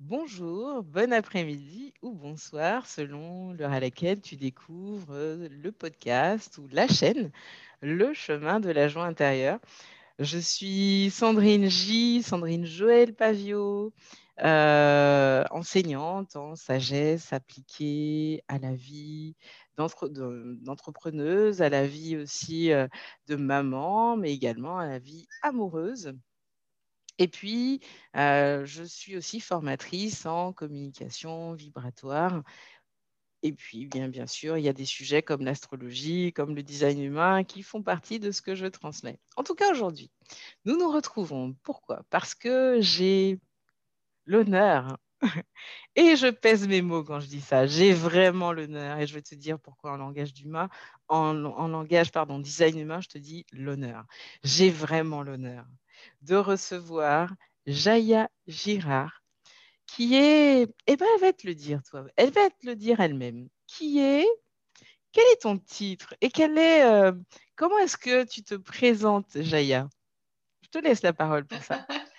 Bonjour, bon après-midi ou bonsoir selon l'heure à laquelle tu découvres le podcast ou la chaîne Le chemin de la joie intérieure. Je suis Sandrine J, Sandrine Joël Pavio, euh, enseignante en sagesse appliquée à la vie d'entrepreneuse, à la vie aussi euh, de maman, mais également à la vie amoureuse. Et puis, euh, je suis aussi formatrice en communication vibratoire. Et puis, bien, sûr, il y a des sujets comme l'astrologie, comme le design humain, qui font partie de ce que je transmets. En tout cas, aujourd'hui, nous nous retrouvons. Pourquoi? Parce que j'ai l'honneur, et je pèse mes mots quand je dis ça, j'ai vraiment l'honneur, et je vais te dire pourquoi en langage d'humain, en, en langage, pardon, design humain, je te dis l'honneur. J'ai vraiment l'honneur de recevoir Jaya Girard, qui est, eh ben, elle va te le dire, toi, elle va te le dire elle-même, qui est, quel est ton titre et quel est, euh, comment est-ce que tu te présentes, Jaya? Je te laisse la parole pour ça.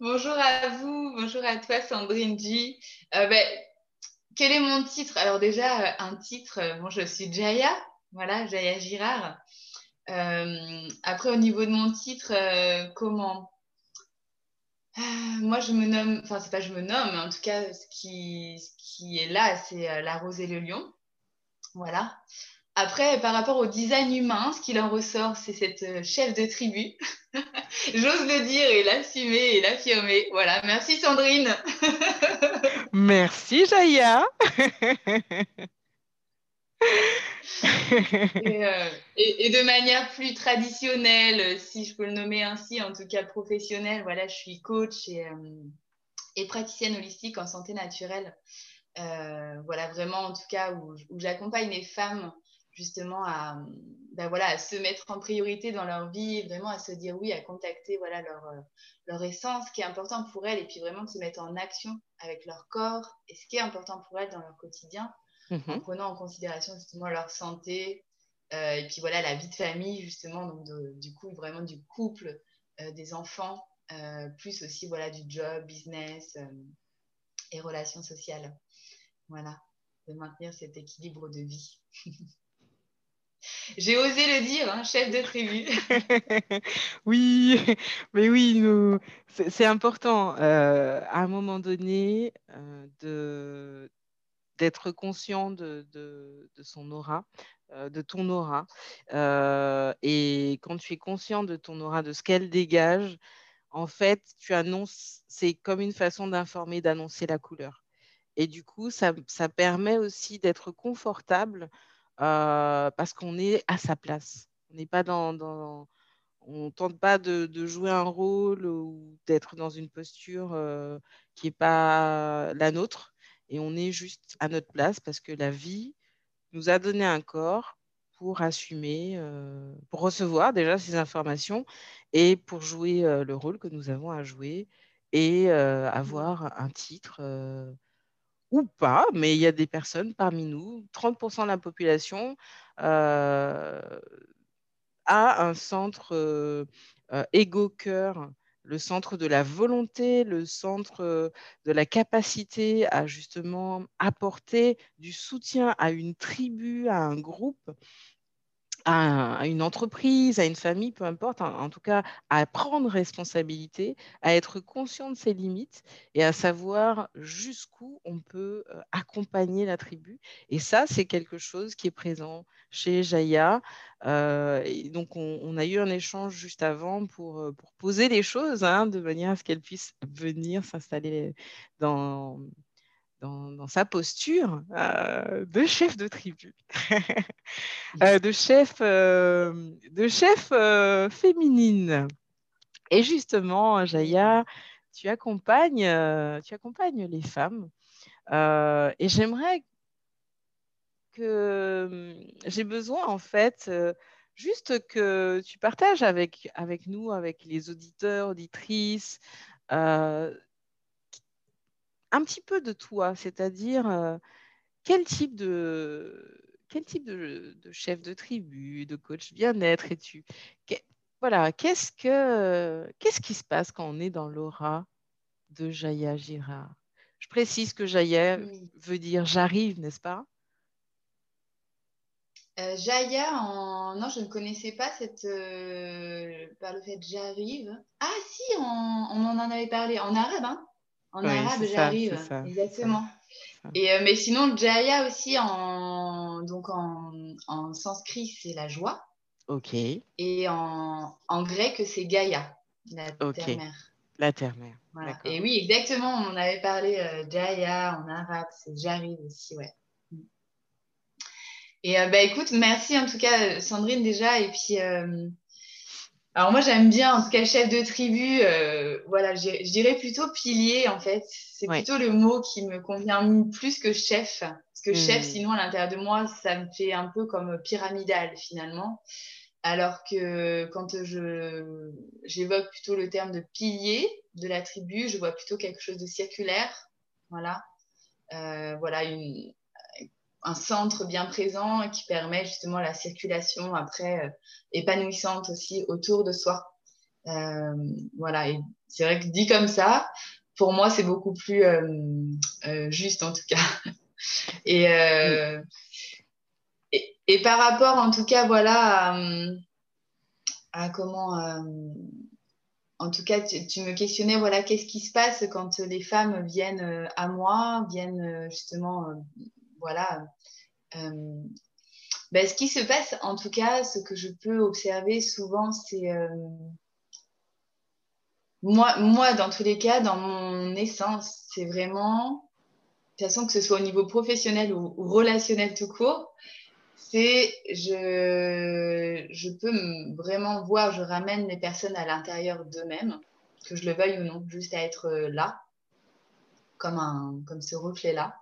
bonjour à vous, bonjour à toi, Sandrine G. Euh, ben, quel est mon titre? Alors déjà, euh, un titre, bon, je suis Jaya, voilà, Jaya Girard. Euh, après, au niveau de mon titre, euh, comment? Euh, Moi, je me nomme, enfin, c'est pas je me nomme, en tout cas, ce qui, est là, c'est la rose et le lion. Voilà. Après, par rapport au design humain, ce qui en ressort, c'est cette chef de tribu. J'ose le dire et l'assumer et l'affirmer. Voilà. Merci Sandrine. Merci Jaya. Euh, et, de manière plus traditionnelle, si je peux le nommer ainsi, en tout cas professionnelle, voilà, je suis coach et, euh, praticienne holistique en santé naturelle. Euh, voilà, vraiment en tout cas où, j'accompagne les femmes justement à, ben voilà, à se mettre en priorité dans leur vie, vraiment à se dire oui, à contacter voilà, leur, leur essence, ce qui est important pour elles, et puis vraiment de se mettre en action avec leur corps et ce qui est important pour elles dans leur quotidien en mhm. prenant en considération justement leur santé euh, et puis voilà la vie de famille justement donc du coup vraiment du couple euh, des enfants euh, plus aussi voilà du job business et relations sociales voilà de maintenir cet équilibre de vie J'ai osé le dire, hein, chef de tribu. oui, mais oui, c'est important à un moment donné de, d'être conscient de, son aura, euh, de ton aura. Euh, et quand tu es conscient de ton aura, de ce qu'elle dégage, en fait, tu annonces, c'est comme une façon d'informer, d'annoncer la couleur. Et du coup, ça, permet aussi d'être confortable euh, parce qu'on est à sa place. On n'est pas dans, on tente pas de, jouer un rôle ou d'être dans une posture qui n'est pas la nôtre et on est juste à notre place parce que la vie nous a donné un corps pour assumer, euh, pour recevoir déjà ces informations et pour jouer euh, le rôle que nous avons à jouer et euh, avoir un titre ou pas, mais il y a des personnes parmi nous, 30% de la population a un centre égo-cœur le centre de la volonté, le centre euh, de la capacité à justement apporter du soutien à une tribu, à un groupe à, une entreprise, à une famille, peu importe, en, tout cas à prendre responsabilité, à être conscient de ses limites et à savoir jusqu'où on peut euh, accompagner la tribu. Et ça, c'est quelque chose qui est présent chez Jaya. Euh, donc, on, a eu un échange juste avant pour, euh, poser les choses hein, de manière à ce qu'elle puisse venir s'installer dans dans, sa posture euh, de chef de tribu, euh, de chef, euh, de chef féminine. Et justement, Jaya, tu accompagnes, tu accompagnes les femmes. et j'aimerais que j'ai besoin en fait juste que tu partages avec, avec nous, avec les auditeurs, auditrices, un petit peu de toi, c'est-à-dire euh, quel type de quel type de, chef de tribu, de coach bien-être es-tu? Voilà, qu'est-ce que qu'est-ce qui se passe quand on est dans l'aura de Jaya Girard? Je précise que Jaya veut dire j'arrive, n'est-ce pas? Euh, Jaya, en... non, je ne connaissais pas cette. Euh, par le fait j'arrive. Ah, si, on en avait parlé en arabe, hein En arabe, j'arrive. Exactement. Et, euh, mais sinon, Jaya aussi, en, donc en, en sanskrit, c'est la joie. Ok. Et en, en grec, c'est Gaïa, la terre-mère. La terre-mère. Et oui, exactement, on avait parlé, Jaya en arabe, c'est j'arrive aussi, ouais. Et euh, bah, écoute, merci en tout cas, Sandrine, déjà. Et puis, euh, alors moi, j'aime bien, en tout cas, chef de tribu. Euh, voilà, je dirais plutôt pilier, en fait. C'est plutôt le mot qui me convient plus que chef. Parce que chef, hmm. sinon, à l'intérieur de moi, ça me fait un peu comme pyramidal, finalement. Alors que quand je j'évoque plutôt le terme de pilier de la tribu, je vois plutôt quelque chose de circulaire. Voilà. voilà, une, un centre bien présent qui permet justement la circulation après euh, épanouissante aussi autour de soi. Euh, voilà, et c'est vrai que dit comme ça, pour moi, c'est beaucoup plus euh, juste en tout cas. et, et, par rapport en tout cas, voilà, à, comment en tout cas, tu, tu, me questionnais, voilà, qu'est-ce qui se passe quand les femmes viennent à moi, viennent justement voilà. Euh, ben, ce qui se passe, en tout cas, ce que je peux observer souvent, c'est euh, moi, moi, dans tous les cas, dans mon essence, c'est vraiment, de toute façon, que ce soit au niveau professionnel ou, relationnel tout court, c'est je, je peux vraiment voir, je ramène les personnes à l'intérieur d'eux-mêmes, que je le veuille ou non, juste à être là, comme, un, comme ce reflet-là.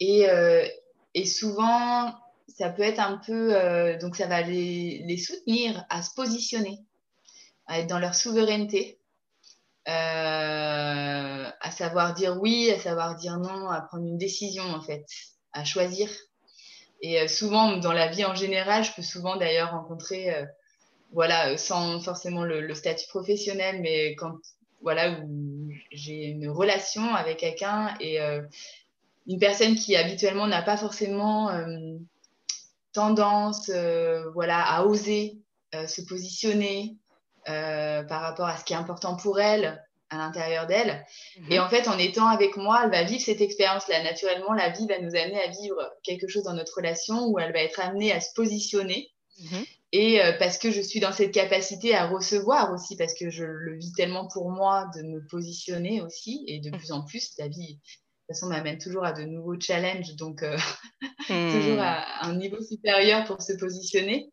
Et, euh, et souvent, ça peut être un peu, euh, donc ça va les, soutenir à se positionner, à être dans leur souveraineté, euh, à savoir dire oui, à savoir dire non, à prendre une décision en fait, à choisir. Et souvent, dans la vie en général, je peux souvent d'ailleurs rencontrer, voilà, sans forcément le, le, statut professionnel, mais quand, voilà, où j'ai une relation avec quelqu'un et une personne qui habituellement n'a pas forcément euh, tendance euh, voilà, à oser euh, se positionner par rapport à ce qui est important pour elle à l'intérieur d'elle. Mhm. Et en fait, en étant avec moi, elle va vivre cette expérience-là. Naturellement, la vie va nous amener à vivre quelque chose dans notre relation où elle va être amenée à se positionner. Mhm. Et parce que je suis dans cette capacité à recevoir aussi, parce que je le vis tellement pour moi de me positionner aussi, et de mhm. plus en plus, la vie toute façon, m'amène toujours à de nouveaux challenges, donc euh, toujours hmm. à, un niveau supérieur pour se positionner.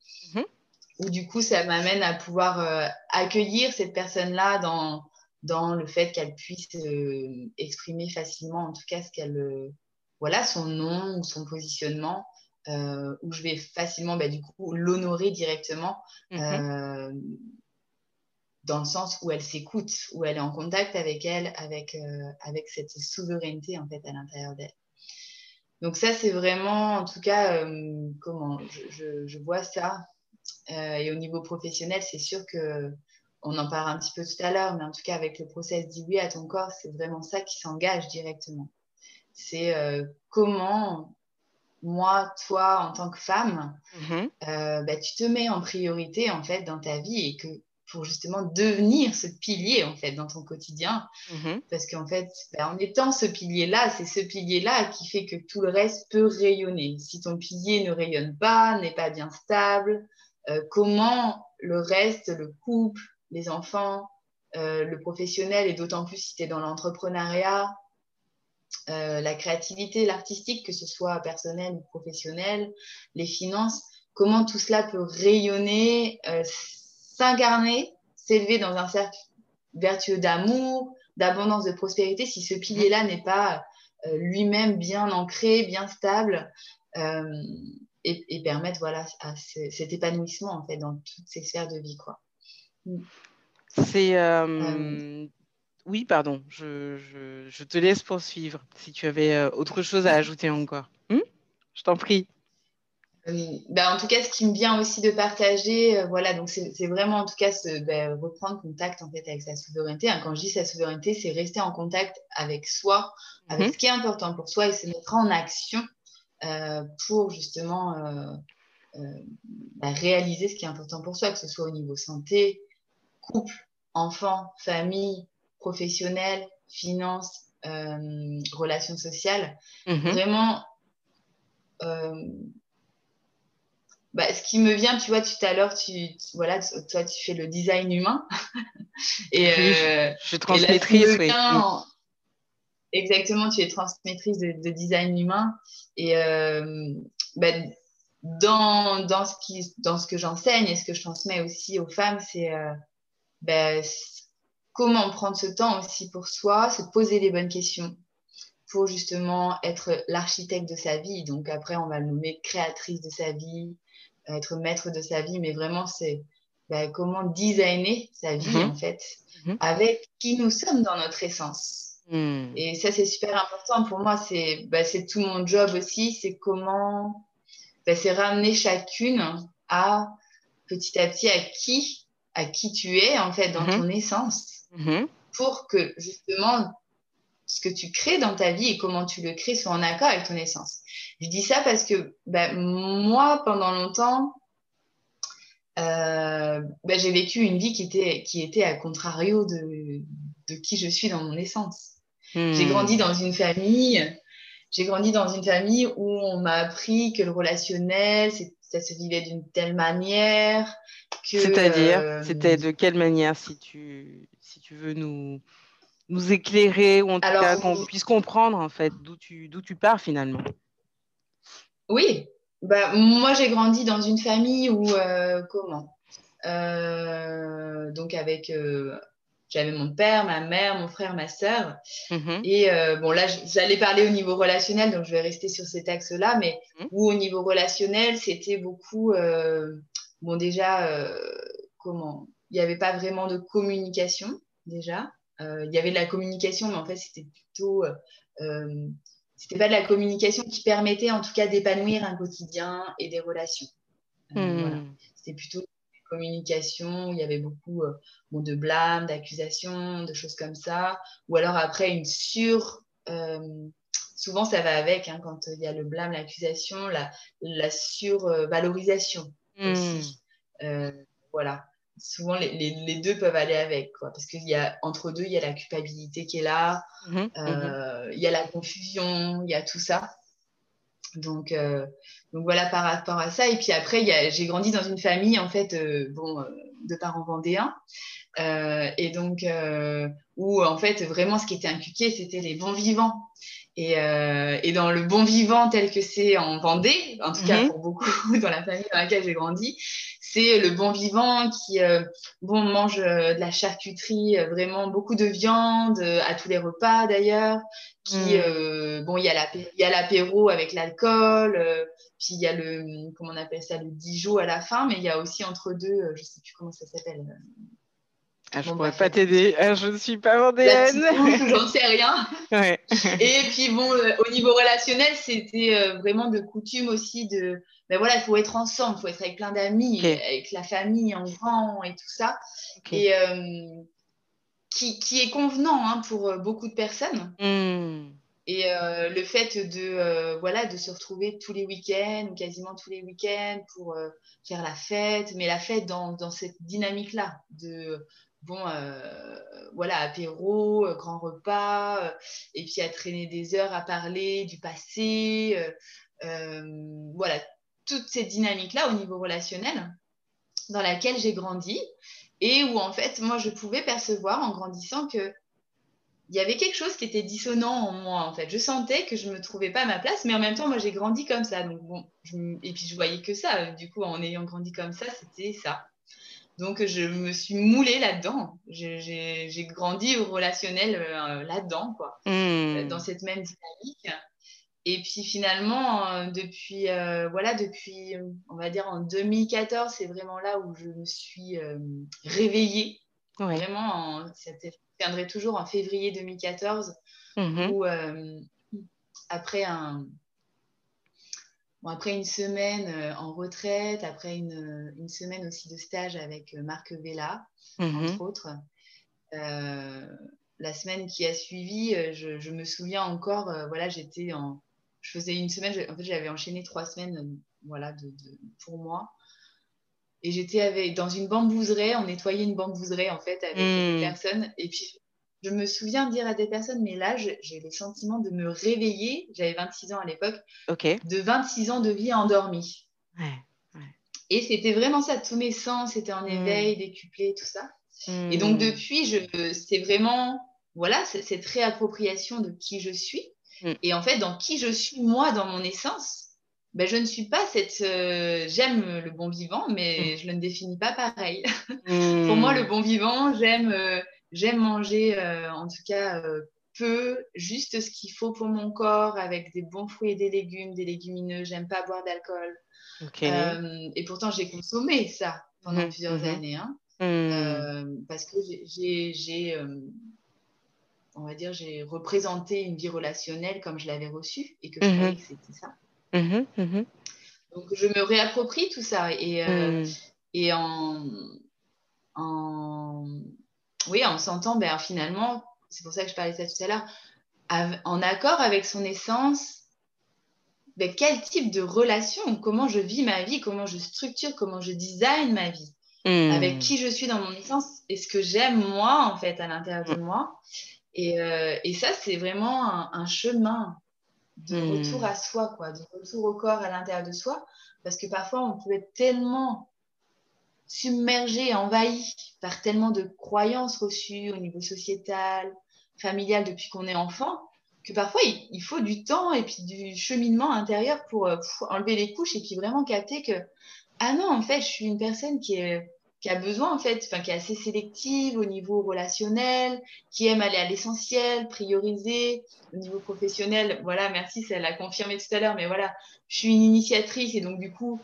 Ou du coup, ça m'amène à pouvoir euh, accueillir cette personne-là dans, dans le fait qu'elle puisse euh, exprimer facilement, en tout cas, ce qu'elle, voilà, son nom ou son positionnement, où je vais facilement, bah, du coup, l'honorer directement. Mhm dans le sens où elle s'écoute, où elle est en contact avec elle, avec, euh, avec cette souveraineté en fait à l'intérieur d'elle. Donc ça, c'est vraiment, en tout cas, euh, comment je, je, vois ça. Euh, et au niveau professionnel, c'est sûr que on en parle un petit peu tout à l'heure, mais en tout cas, avec le process dit oui à ton corps, c'est vraiment ça qui s'engage directement. C'est comment moi, toi, en tant que femme, mm-hmm. bah, tu te mets en priorité en fait dans ta vie et que pour justement devenir ce pilier en fait dans ton quotidien. Mhm. Parce qu'en fait, ben, en étant ce pilier-là, c'est ce pilier-là qui fait que tout le reste peut rayonner. Si ton pilier ne rayonne pas, n'est pas bien stable, euh, comment le reste, le couple, les enfants, euh, le professionnel et d'autant plus si tu es dans l'entrepreneuriat, euh, la créativité, l'artistique, que ce soit personnel ou professionnel, les finances, comment tout cela peut rayonner s'incarner, s'élever dans un cercle vertueux d'amour, d'abondance, de prospérité, si ce pilier-là n'est pas euh, lui-même bien ancré, bien stable, euh, et, permettre voilà, à cet épanouissement en fait, dans toutes ces sphères de vie. Quoi. Mm. C'est. Euh, oui, pardon, je, je, te laisse poursuivre si tu avais autre chose à ajouter encore. Hmm? Je t'en prie. Ben, en tout cas, ce qui me vient aussi de partager, voilà, donc c'est vraiment en tout cas ben, reprendre contact en fait avec sa souveraineté. Hein. Quand je dis sa souveraineté, c'est rester en contact avec soi, avec mhm. ce qui est important pour soi et se mettre en action pour justement ben, réaliser ce qui est important pour soi, que ce soit au niveau santé, couple, enfant, famille, professionnel, finances, euh, relations sociales. Mhm. Vraiment, euh, bah, ce qui me vient, tu vois, tout à l'heure, tu, voilà, toi, tu fais le design humain. et, euh, je suis transmettrice, oui. Exactement, tu es transmettrice de, design humain. Et bah, dans, dans, ce qui, dans ce que j'enseigne et ce que je transmets aussi aux femmes, c'est bah, comment prendre ce temps aussi pour soi, se poser les bonnes questions pour justement être l'architecte de sa vie. Donc après, on va le nommer créatrice de sa vie, être maître de sa vie, mais vraiment, c'est bah, comment designer sa vie mhm. en fait, mhm. avec qui nous sommes dans notre essence. Hmm. Et ça, c'est super important pour moi. C'est bah, tout mon job aussi. C'est comment, bah, c'est ramener chacune à petit à petit à qui, à qui tu es en fait dans mhm. ton essence pour que justement ce que tu crées dans ta vie et comment tu le crées soit en accord avec ton essence. Je dis ça parce que ben, moi, pendant longtemps, euh, ben, j'ai vécu une vie qui était, qui était à contrario de, de qui je suis dans mon essence. J'ai hmm. grandi dans une famille, j'ai grandi dans une famille où on m'a appris que le relationnel, ça se vivait d'une telle manière que. C'est-à-dire, euh, c'était de quelle manière si tu si tu veux nous, nous éclairer ou en tout cas qu'on puisse comprendre en fait d'où tu, d'où tu pars finalement? Oui, bah, moi j'ai grandi dans une famille où, euh, comment? Euh, Donc avec, euh, j'avais mon père, ma mère, mon frère, ma soeur. Mm-hmm. Et bon là, j'allais parler au niveau relationnel, donc je vais rester sur cet axe-là, mais mm-hmm. où au niveau relationnel, c'était beaucoup, bon déjà, comment? Il n'y avait pas vraiment de communication déjà. Il y avait de la communication, mais en fait, c'était plutôt. Euh, euh, c'était pas de la communication qui permettait en tout cas d'épanouir un quotidien et des relations. Hmm. C'était plutôt une communication où il y avait beaucoup de blâme, d'accusations, de choses comme ça. Ou alors après, une sur. souvent, ça va avec, hein, quand il y a le blâme, l'accusation, la, la survalorisation hmm. aussi. voilà souvent les, les, deux peuvent aller avec, quoi, parce qu'il y a entre deux, il y a la culpabilité qui est là, mhm, euh, mhm. il y a la confusion, il y a tout ça. Donc, euh, donc voilà par rapport à ça. Et puis après, j'ai grandi dans une famille en fait, euh, bon, de parents vendéens, et donc où en fait vraiment ce qui était inculqué, c'était les bons vivants. Et, et, dans le bon vivant tel que c'est en Vendée, en tout cas mhm. pour beaucoup dans la famille dans laquelle j'ai grandi, c'est le bon vivant qui euh, bon, mange euh, de la charcuterie, euh, vraiment beaucoup de viande à tous les repas d'ailleurs. Qui, mm. bon, il y a l'apéro avec l'alcool, puis il y a le, comment on appelle ça, le Dijon à la fin, mais il y a aussi entre deux, je sais plus comment ça s'appelle. Ah, je ne pourrais pas t'aider, ah, je ne suis pas vendéenne. J'en sais rien. Et puis bon, au niveau relationnel, c'était vraiment de coutume aussi de, ben voilà, il faut être ensemble, il faut être avec plein d'amis, avec la famille en grand et tout ça. Et euh, qui, qui, est convenant hein, pour euh, beaucoup de personnes. Hmm. Et euh, le fait de, voilà, de se retrouver tous les week-ends, ou quasiment tous les week-ends, pour faire la fête, mais la fête dans, dans cette dynamique-là, de bon, voilà, apéro, grand repas, et puis à traîner des heures à parler du passé. voilà, toute cette dynamique-là au niveau relationnel dans laquelle j'ai grandi et où en fait moi je pouvais percevoir en grandissant que il y avait quelque chose qui était dissonant en moi en fait. Je sentais que je me trouvais pas à ma place, mais en même temps moi j'ai grandi comme ça. Et puis je voyais que ça. Du coup en ayant grandi comme ça, c'était ça. Donc je me suis moulée là-dedans. J'ai grandi au relationnel euh, là-dedans quoi, mmh. dans cette même dynamique. Et puis finalement, euh, depuis, euh, voilà, depuis, on va dire en 2014, c'est vraiment là où je me suis euh, réveillée. Vraiment, ça tiendrait toujours en février 2014, mm-hmm. où après un, après une semaine euh, en retraite, après une, une, semaine aussi de stage avec euh, Marc Vella, entre autres, euh, la semaine qui a suivi, je, je me souviens encore, voilà, j'étais en. Je faisais une semaine, en fait, j'avais enchaîné trois semaines voilà, de, pour moi. Et j'étais dans une bambouseraie, on nettoyait une bambouserie en fait avec des mhm. personnes. Et puis je me souviens dire à des personnes, mais là, j'ai le sentiment de me réveiller, j'avais 26 ans à l'époque, de 26 ans de vie endormie. Et c'était vraiment ça, tous mes sens étaient en hmm. éveil, décuplés, tout ça. Et donc hmm. depuis, c'est vraiment, voilà, cette réappropriation de qui je suis. Hmm. Et en fait, dans qui je suis, moi, dans mon essence, ben, je ne suis pas cette. Euh, j'aime le bon vivant, mais je ne le définis pas pareil. Pour moi, le bon vivant, j'aime euh, J'aime manger, euh, en tout cas, euh, peu, juste ce qu'il faut pour mon corps, avec des bons fruits et des légumes, des légumineux. J'aime pas boire d'alcool. Euh, et pourtant, j'ai consommé ça pendant mmh, plusieurs mmh. années. Hein. Mmh. parce que j'ai, on va dire, j'ai représenté une vie relationnelle comme je l'avais reçue et que je croyais que c'était ça. Donc, je me réapproprie tout ça. Et, et en, en, oui, on s'entend, ben, finalement, c'est pour ça que je parlais de ça tout à l'heure, en accord avec son essence, ben, quel type de relation, comment je vis ma vie, comment je structure, comment je design ma vie, hmm. avec qui je suis dans mon essence? Et ce que j'aime moi, en fait, à l'intérieur de hmm. moi? Euh, et, ça, c'est vraiment un, chemin de hmm. retour à soi, quoi, de retour au corps à l'intérieur de soi, parce que parfois, on peut être tellement submergé, envahi par tellement de croyances reçues au niveau sociétal, familial depuis qu'on est enfant, que parfois il, faut du temps et puis du cheminement intérieur pour, euh, enlever les couches et puis vraiment capter que ah non en fait je suis une personne qui a besoin en fait, qui est assez sélective au niveau relationnel, qui aime aller à l'essentiel, prioriser au niveau professionnel. Voilà, merci, ça l'a confirmé tout à l'heure, mais voilà, je suis une initiatrice et donc du coup,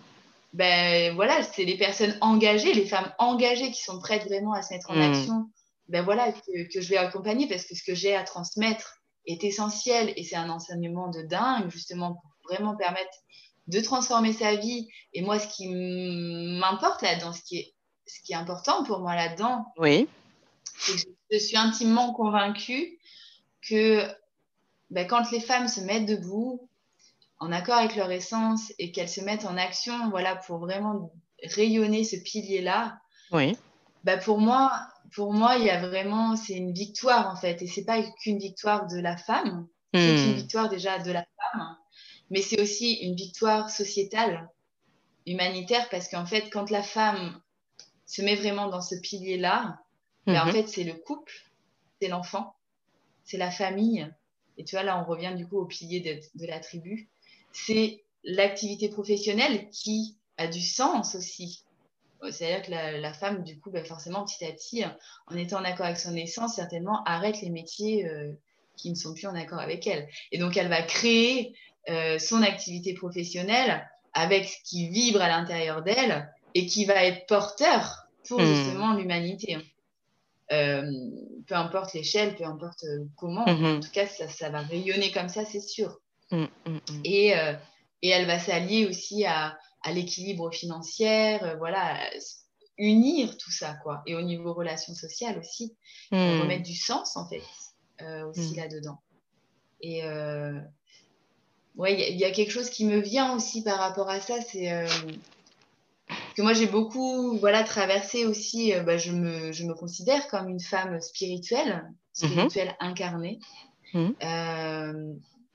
ben voilà, c'est les personnes engagées, les femmes engagées qui sont prêtes vraiment à se mettre en hmm. action, ben voilà, que, que, je vais accompagner parce que ce que j'ai à transmettre est essentiel et c'est un enseignement de dingue, justement, pour vraiment permettre de transformer sa vie. Et moi, ce qui m'importe là-dedans, ce qui est, ce qui est important pour moi là-dedans, oui. c'est que je suis intimement convaincue que ben, quand les femmes se mettent debout, en accord avec leur essence et qu'elles se mettent en action voilà, pour vraiment rayonner ce pilier-là, oui. bah pour moi, pour moi, il y a vraiment, c'est une victoire en fait. Et c'est pas qu'une victoire de la femme, c'est hmm. une victoire déjà de la femme, mais c'est aussi une victoire sociétale, humanitaire, parce qu'en fait, quand la femme se met vraiment dans ce pilier-là, bah, en mhm. fait, c'est le couple, c'est l'enfant, c'est la famille. Et tu vois, là, on revient du coup au pilier de, de la tribu c'est l'activité professionnelle qui a du sens aussi. C'est-à-dire que la, femme, du coup, bah, forcément, petit à petit, en étant en accord avec son essence, certainement arrête les métiers euh, qui ne sont plus en accord avec elle. Et donc, elle va créer euh, son activité professionnelle avec ce qui vibre à l'intérieur d'elle et qui va être porteur pour hmm. justement l'humanité. Euh, peu importe l'échelle, peu importe comment, hmm. en tout cas, ça, ça va rayonner comme ça, c'est sûr. Mm, mm, mm. Et, euh, et, elle va s'allier aussi à, à l'équilibre financier, euh, voilà, unir tout ça, quoi. Et au niveau relations sociales aussi, remettre du sens, en fait, euh, aussi là-dedans. Et ouais, il y, a quelque chose qui me vient aussi par rapport à ça, c'est que moi j'ai beaucoup voilà traversé aussi bah, je, me, je me considère comme une femme spirituelle mm-hmm. spirituelle incarnée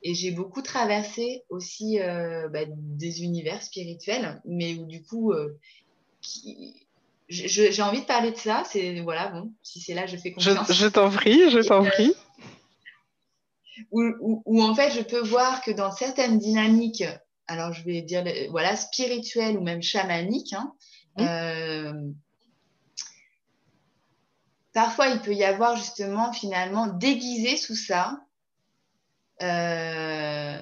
et j'ai beaucoup traversé aussi euh, bah, des univers spirituels, mais où du coup, euh, j'ai envie de parler de ça. C'est voilà, bon, si c'est là, je fais confiance. Je, t'en prie, je t'en euh, prie. Où, en fait, je peux voir que dans certaines dynamiques, alors je vais dire voilà spirituelles ou même chamaniques, hein, mmh. parfois il peut y avoir justement finalement déguisé sous ça euh,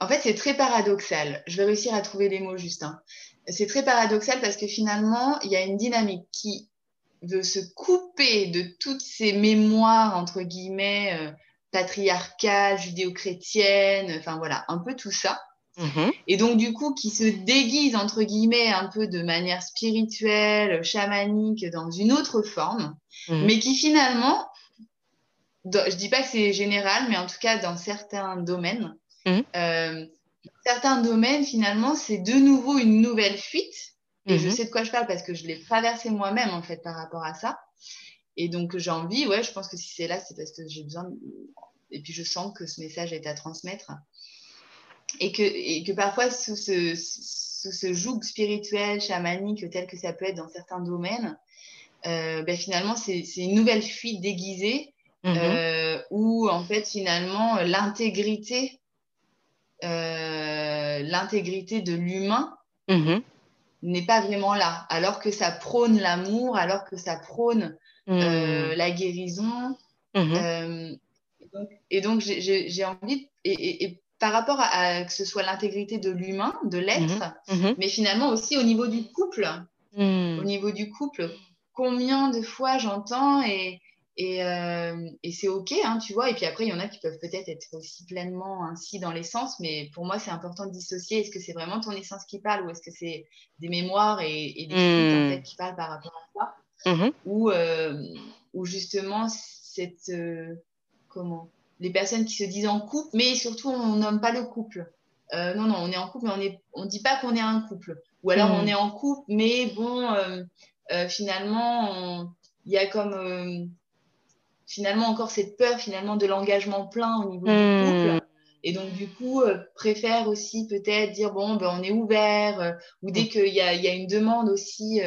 en fait, c'est très paradoxal. Je vais réussir à trouver les mots juste. Hein. C'est très paradoxal parce que finalement, il y a une dynamique qui veut se couper de toutes ces mémoires, entre guillemets, euh, patriarcales, judéo-chrétiennes, enfin voilà, un peu tout ça. Mhm. Et donc, du coup, qui se déguise, entre guillemets, un peu de manière spirituelle, chamanique, dans une autre forme, mhm. mais qui finalement, je dis pas que c'est général, mais en tout cas, dans certains domaines, mhm. euh, certains domaines, finalement, c'est de nouveau une nouvelle fuite. Et je sais de quoi je parle parce que je l'ai traversé moi-même, en fait, par rapport à ça. Et donc, j'ai envie, ouais, je pense que si c'est là, c'est parce que j'ai besoin. Et puis, je sens que ce message est à transmettre et que, et que parfois sous ce, sous ce joug spirituel, chamanique, tel que ça peut être dans certains domaines, euh, ben finalement, c'est une nouvelle fuite déguisée mhm. euh, où, en fait, finalement, l'intégrité euh, l'intégrité de l'humain mhm. n'est pas vraiment là, alors que ça prône l'amour, alors que ça prône mhm. la guérison. et donc, j'ai envie, et, et, par rapport à, que ce soit l'intégrité de l'humain, de l'être, mais finalement aussi au niveau du couple. Au niveau du couple, combien de fois j'entends et, et, euh, et c'est OK, hein, tu vois. Et puis après, il y en a qui peuvent peut-être être aussi pleinement ainsi dans l'essence, mais pour moi, c'est important de dissocier. Est-ce que c'est vraiment ton essence qui parle ou est-ce que c'est des mémoires et, des en fait, qui parlent par rapport à ça ou, euh, ou justement, cette. Euh, comment les personnes qui se disent en couple, mais surtout on nomme pas le couple. Non, non, on est en couple, mais on ne dit pas qu'on est un couple. Ou alors on hmm. est en couple, mais bon, finalement, il y a comme finalement encore cette peur finalement de l'engagement plein au niveau du hmm. couple. Et donc, du coup, préfère aussi peut-être dire, bon, ben, on est ouvert, ou dès hmm. qu'il y a, y a, une demande aussi,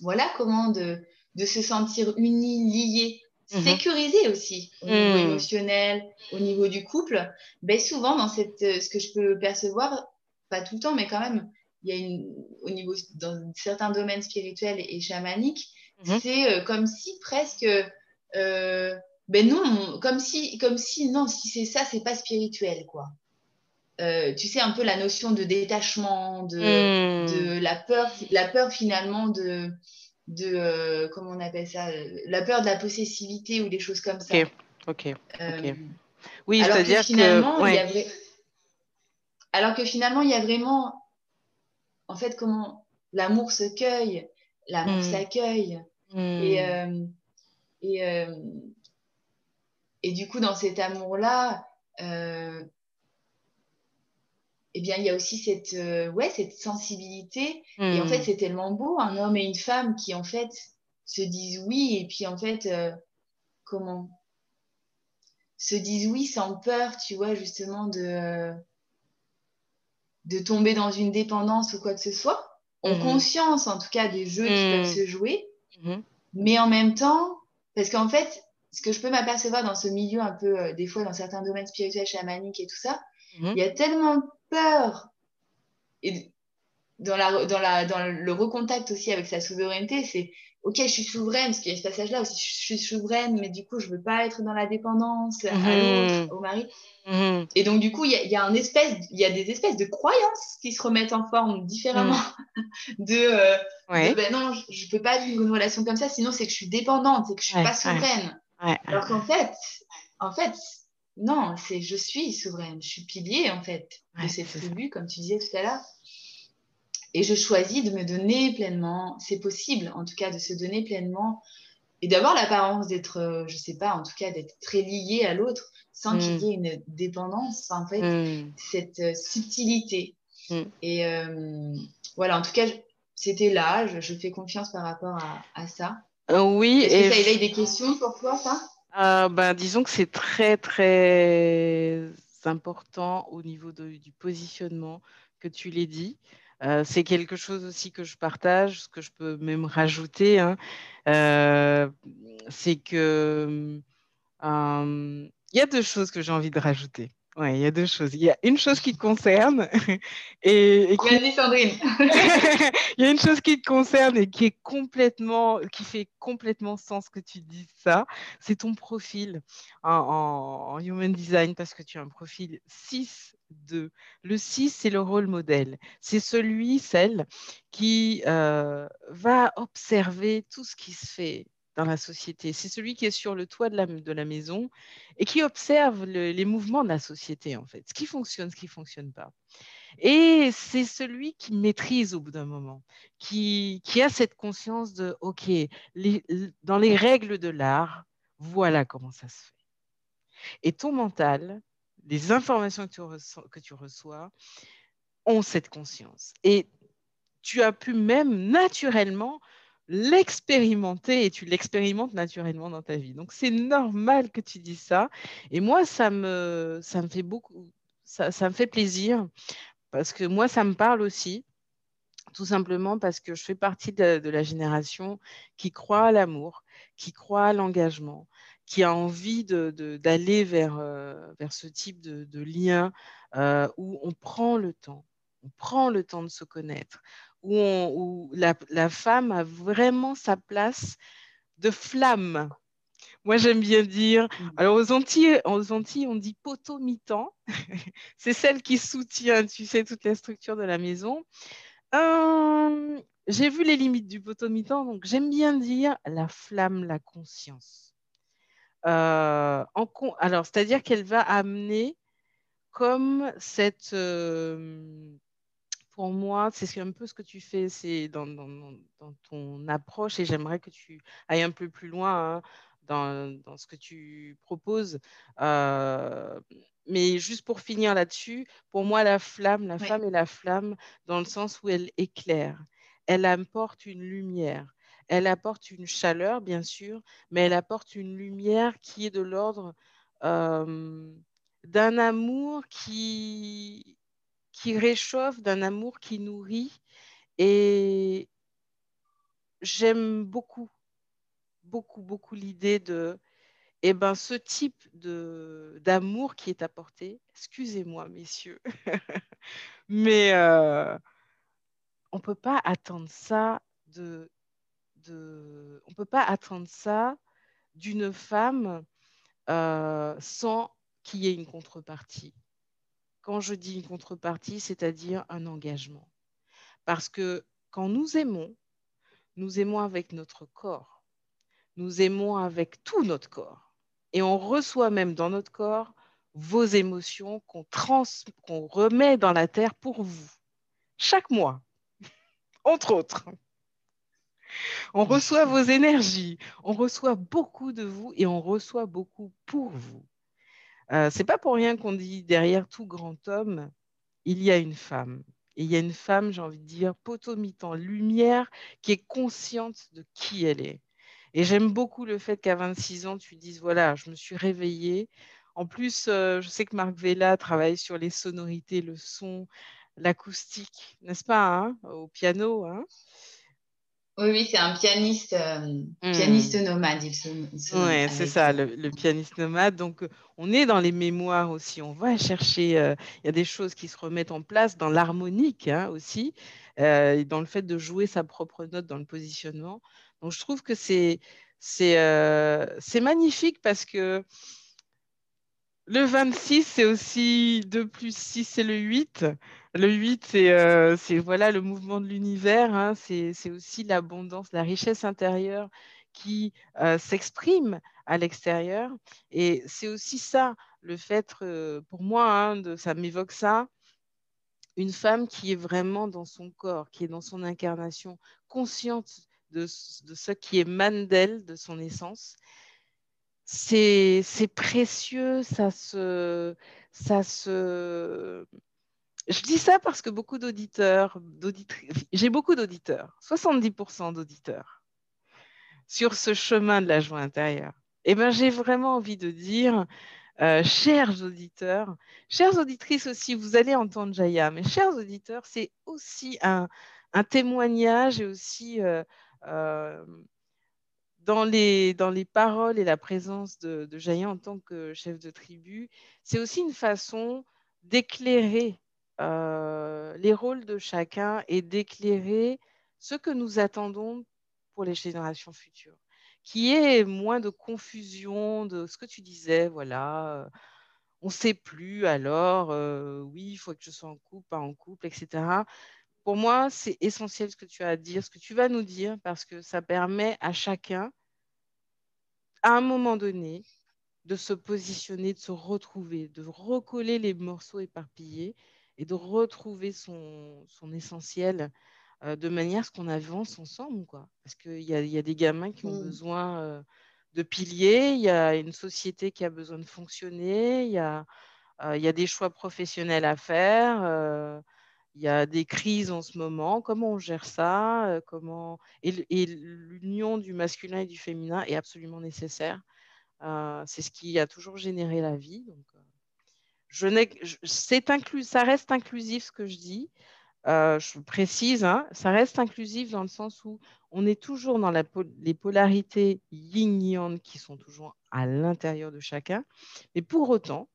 voilà, comment de, de se sentir unis, liés Mhm. sécurisé aussi au niveau mhm. émotionnel, au niveau du couple, ben souvent dans cette, euh, ce que je peux percevoir, pas tout le temps, mais quand même, il y a une, au niveau dans certains domaines spirituels et, chamaniques, c'est euh, comme si presque, euh, ben non, comme si, comme si non, si c'est ça, c'est pas spirituel quoi. tu sais un peu la notion de détachement, de, de la peur, la peur finalement de de euh, comment on appelle ça euh, la peur de la possessivité ou des choses comme ça. Ok, ok. Euh, oui, c'est-à-dire que, finalement, alors que finalement il y a vraiment en fait comment l'amour se cueille, l'amour hmm. s'accueille hmm. et et et du coup dans cet amour là eh bien, il y a aussi cette, euh, ouais, cette sensibilité. Et en fait, hmm. c'est tellement beau, un homme et une femme qui, en fait, se disent oui, et puis, en fait, euh, comment? Se disent oui sans peur, tu vois, justement, de, de tomber dans une dépendance ou quoi que ce soit. Ont hmm. conscience, en tout cas, des jeux qui peuvent hmm. se jouer. Mais en même temps, parce qu'en fait, ce que je peux m'apercevoir dans ce milieu un peu, euh, des fois, dans certains domaines spirituels, chamaniques et tout ça, il y a tellement peur et dans, la, dans, la, dans le recontact aussi avec sa souveraineté, c'est ok, je suis souveraine, parce qu'il y a ce passage-là aussi, je suis souveraine, mais du coup, je veux pas être dans la dépendance à mhm. l'autre, au mari. Mhm. Et donc, du coup, il y a, y a, un espèce, il y a des espèces de croyances qui se remettent en forme différemment de, euh, ben non, je, ne peux pas vivre une relation comme ça, sinon c'est que je suis dépendante, c'est que je suis pas souveraine. Alors qu'en fait, en fait, non, c'est je suis souveraine, je suis pilier en fait de cette tribu, comme tu disais tout à l'heure. Et je choisis de me donner pleinement, c'est possible en tout cas de se donner pleinement et d'avoir l'apparence d'être, euh, je sais pas, en tout cas d'être très lié à l'autre sans qu'il y ait une dépendance, en fait, mm. cette euh, subtilité. Mm. Et euh, voilà, en tout cas, c'était là, je, fais confiance par rapport à, ça. oui. Est-ce et que ça éveille des questions pour toi, ça? Euh, ben, disons que c'est très, très important au niveau du positionnement que tu l'as dit. Euh, c'est quelque chose aussi que je partage, ce que je peux même rajouter, hein. euh, c'est que il y a deux choses que j'ai envie de rajouter. Oui, il y a deux choses. Il y a une chose qui te concerne et, qui... Sandrine. il y a une chose qui te concerne et qui est complètement, qui fait complètement sens que tu dises ça. C'est ton profil en, human design parce que tu as un profil 6 2. Le 6, c'est le rôle modèle. C'est celui, celle qui euh, va observer tout ce qui se fait dans la société. C'est celui qui est sur le toit de la, maison et qui observe les mouvements de la société, en fait, ce qui fonctionne, ce qui ne fonctionne pas. Et c'est celui qui maîtrise au bout d'un moment, qui, a cette conscience de, OK, dans les règles de l'art, voilà comment ça se fait. Et ton mental, les informations que tu, reçois, ont cette conscience. Et tu as pu même naturellement l'expérimenter et tu l'expérimentes naturellement dans ta vie. Donc c'est normal que tu dises ça. Et moi, ça me, fait beaucoup, ça, me fait plaisir parce que moi, ça me parle aussi, tout simplement parce que je fais partie de la génération qui croit à l'amour, qui croit à l'engagement, qui a envie d'aller vers, euh, vers ce type de, de lien euh, où on prend le temps, on prend le temps de se connaître, où, on, où la, la, femme a vraiment sa place de flamme. Moi, j'aime bien dire, mmh. alors aux Antilles, aux Antilles on dit poteau mi-temps. C'est celle qui soutient, tu sais, toute la structure de la maison. Euh, J'ai vu les limites du poteau mi-temps, donc j'aime bien dire la flamme, la conscience. Euh, en, alors, c'est-à-dire qu'elle va amener comme cette, euh, pour moi, c'est un peu ce que tu fais, c'est dans, dans, dans, ton approche, et j'aimerais que tu ailles un peu plus loin hein, dans, dans, ce que tu proposes. Euh, mais juste pour finir là-dessus, pour moi, la flamme, la oui. femme est la flamme dans le sens où elle éclaire, elle apporte une lumière. Elle apporte une chaleur, bien sûr, mais elle apporte une lumière qui est de l'ordre d'un amour qui, qui réchauffe, d'un amour qui nourrit. Et j'aime beaucoup, beaucoup, beaucoup l'idée de, eh ben, ce type d'amour qui est apporté. Excusez-moi, messieurs, mais on ne peut pas attendre ça de, On ne peut pas attendre ça d'une femme euh, sans qu'il y ait une contrepartie. Quand je dis une contrepartie, c'est-à-dire un engagement. Parce que quand nous aimons, nous aimons avec notre corps. Nous aimons avec tout notre corps. Et on reçoit même dans notre corps vos émotions qu'on remet dans la terre pour vous. Chaque mois, entre autres. On reçoit vos énergies, on reçoit beaucoup de vous et on reçoit beaucoup pour vous. Euh, c'est pas pour rien qu'on dit derrière tout grand homme, il y a une femme. Il y a une femme, j'ai envie de dire, potomitant, lumière, qui est consciente de qui elle est. Et j'aime beaucoup le fait qu'à 26 ans, tu dises, voilà, je me suis réveillée. En plus, euh, je sais que Marc Vella travaille sur les sonorités, le son, l'acoustique, n'est-ce pas, hein, au piano. Hein oui, oui, c'est un pianiste, euh, mmh. pianiste nomade. Il se, se oui, c'est ça, le, le, pianiste nomade. Donc, on est dans les mémoires aussi. On va chercher, il euh, y a des choses qui se remettent en place dans l'harmonique hein, aussi, euh, dans le fait de jouer sa propre note dans le positionnement. Donc, je trouve que c'est c'est magnifique parce que le 26, c'est aussi 2 plus 6, c'est le 8. Le 8, c'est euh, voilà, le mouvement de l'univers. Hein, c'est aussi l'abondance, la richesse intérieure qui euh, s'exprime à l'extérieur. Et c'est aussi ça, le fait, euh, pour moi, hein, ça m'évoque ça, une femme qui est vraiment dans son corps, qui est dans son incarnation, consciente de, de ce qui émane d'elle, de son essence. C'est précieux, ça se, ça se, je dis ça parce que beaucoup d'auditeurs, j'ai beaucoup d'auditeurs, 70% d'auditeurs sur ce chemin de la joie intérieure. Eh bien, j'ai vraiment envie de dire, euh, chers auditeurs, chères auditrices aussi, vous allez entendre Jaya, mais chers auditeurs, c'est aussi un, témoignage et aussi euh, euh, dans, les, dans les paroles et la présence de, de Jaya en tant que chef de tribu, c'est aussi une façon d'éclairer euh, les rôles de chacun et d'éclairer ce que nous attendons pour les générations futures, qui est moins de confusion de ce que tu disais, voilà, euh, on ne sait plus, alors euh, oui, il faut que je sois en couple, pas en couple, etc. Pour moi, c'est essentiel ce que tu as à dire, ce que tu vas nous dire, parce que ça permet à chacun à un moment donné, de se positionner, de se retrouver, de recoller les morceaux éparpillés et de retrouver son, son essentiel euh, de manière à ce qu'on avance ensemble. Quoi. Parce qu'il y a, y a, des gamins qui ont mm. besoin euh, de piliers, il y a une société qui a besoin de fonctionner, il y a, euh, y a des choix professionnels à faire. il y a des crises en ce moment. Comment on gère ça comment... Et, et l'union du masculin et du féminin est absolument nécessaire. c'est ce qui a toujours généré la vie. Donc, je c'est inclus, ça reste inclusif ce que je dis. Euh, je précise, hein, ça reste inclusif dans le sens où on est toujours dans la les polarités yin-yang qui sont toujours à l'intérieur de chacun. Mais pour autant,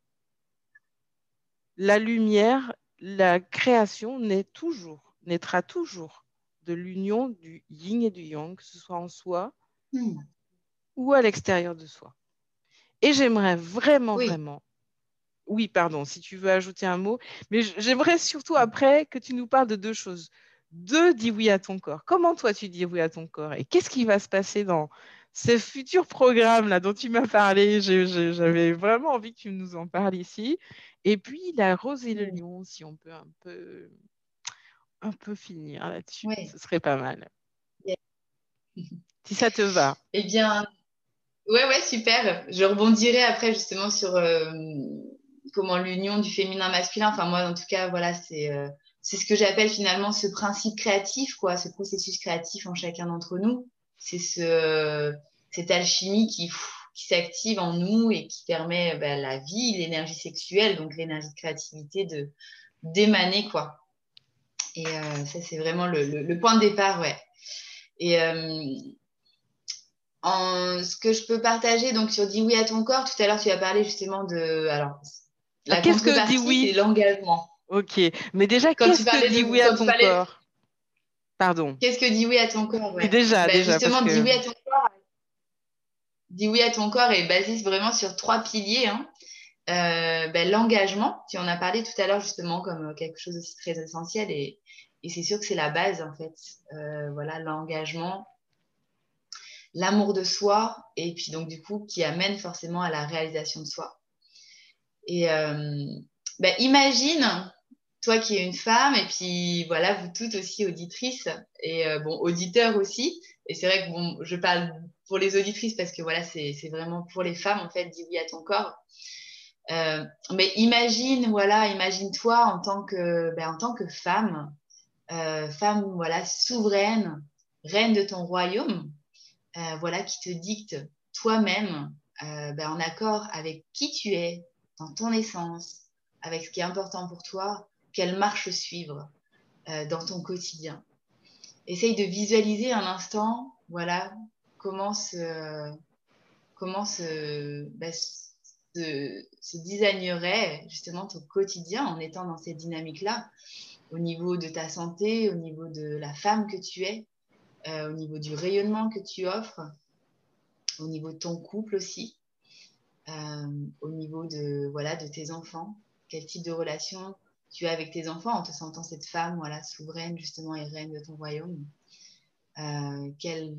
la lumière, la création naît toujours, naîtra toujours de l'union du yin et du yang, que ce soit en soi hmm. ou à l'extérieur de soi. Et j'aimerais vraiment, vraiment oui, pardon, si tu veux ajouter un mot. Mais j'aimerais surtout après que tu nous parles de deux choses. Deux, dis oui à ton corps. Comment toi tu dis oui à ton corps Et qu'est-ce qui va se passer dans ce futur programme là dont tu m'as parlé? J'avais vraiment envie que tu nous en parles ici. Et puis la rose et le lion, si on peut un peu, un peu finir là-dessus, ce serait pas mal. Si ça te va. Eh bien, ouais, ouais, super. Je rebondirai après justement sur euh, comment l'union du féminin masculin, enfin moi en tout cas, voilà, c'est euh, c'est ce que j'appelle finalement ce principe créatif, quoi, ce processus créatif en chacun d'entre nous. C'est ce, cette alchimie qui, s'active en nous et qui permet bah, la vie, l'énergie sexuelle, donc l'énergie de créativité de d'émaner, quoi. Et euh, ça, c'est vraiment le, point de départ, ouais. Et euh, ce que je peux partager donc sur Dis oui à ton corps, tout à l'heure, tu as parlé justement de. Alors, ah, qu'est-ce que dit oui L'engagement. Ok, mais déjà, qu'est-ce que dit oui à ton corps? Pardon. Qu'est-ce que dit oui à ton corps Déjà, bah, déjà. Justement, dis oui à ton corps. Dis oui à ton corps est basé vraiment sur trois piliers. Hein. Euh, ben, l'engagement, tu en as parlé tout à l'heure justement comme quelque chose aussi très essentiel et, et c'est sûr que c'est la base en fait. Euh, voilà, l'engagement, l'amour de soi et puis donc du coup qui amène forcément à la réalisation de soi. Et euh, bah, imagine, toi qui es une femme, et puis voilà, vous toutes aussi auditrices, et euh, bon, auditeurs aussi. Et c'est vrai que bon, je parle pour les auditrices parce que voilà, c'est vraiment pour les femmes, en fait, dis oui à ton corps. Euh, mais imagine, voilà, imagine-toi en tant que, ben, en tant que femme, femme, voilà, souveraine, reine de ton royaume, voilà, qui te dicte toi-même, ben, en accord avec qui tu es, dans ton essence, avec ce qui est important pour toi, quelle marche suivre euh, dans ton quotidien. Essaye de visualiser un instant, voilà, comment se, comment se, bah, se, designerait justement ton quotidien en étant dans cette dynamique-là, au niveau de ta santé, au niveau de la femme que tu es, euh, au niveau du rayonnement que tu offres, au niveau de ton couple aussi. Euh, au niveau de, voilà, de tes enfants? Quel type de relation tu as avec tes enfants en te sentant cette femme voilà, souveraine justement et reine de ton royaume? Euh, quelle,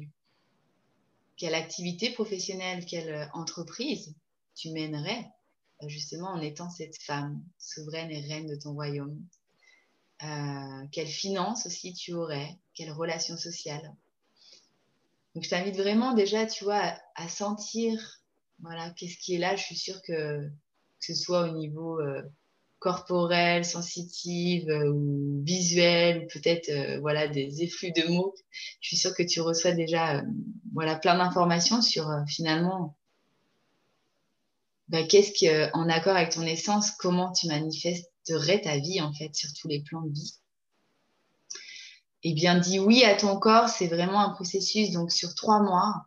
quelle activité professionnelle, quelle entreprise tu mènerais justement en étant cette femme souveraine et reine de ton royaume? Euh, Quelles finances aussi tu aurais? Quelle relation sociale Donc je t'invite vraiment déjà, tu vois, à sentir voilà, qu'est-ce qui est là? Je suis sûre que, que ce soit au niveau euh, corporel, sensitif euh, ou visuel, ou peut-être euh, voilà des effluves de mots. Je suis sûre que tu reçois déjà voilà plein d'informations sur finalement bah, qu'est-ce qui en accord avec ton essence, comment tu manifesterais ta vie en fait sur tous les plans de vie? Eh bien, dis oui à ton corps, c'est vraiment un processus donc sur trois mois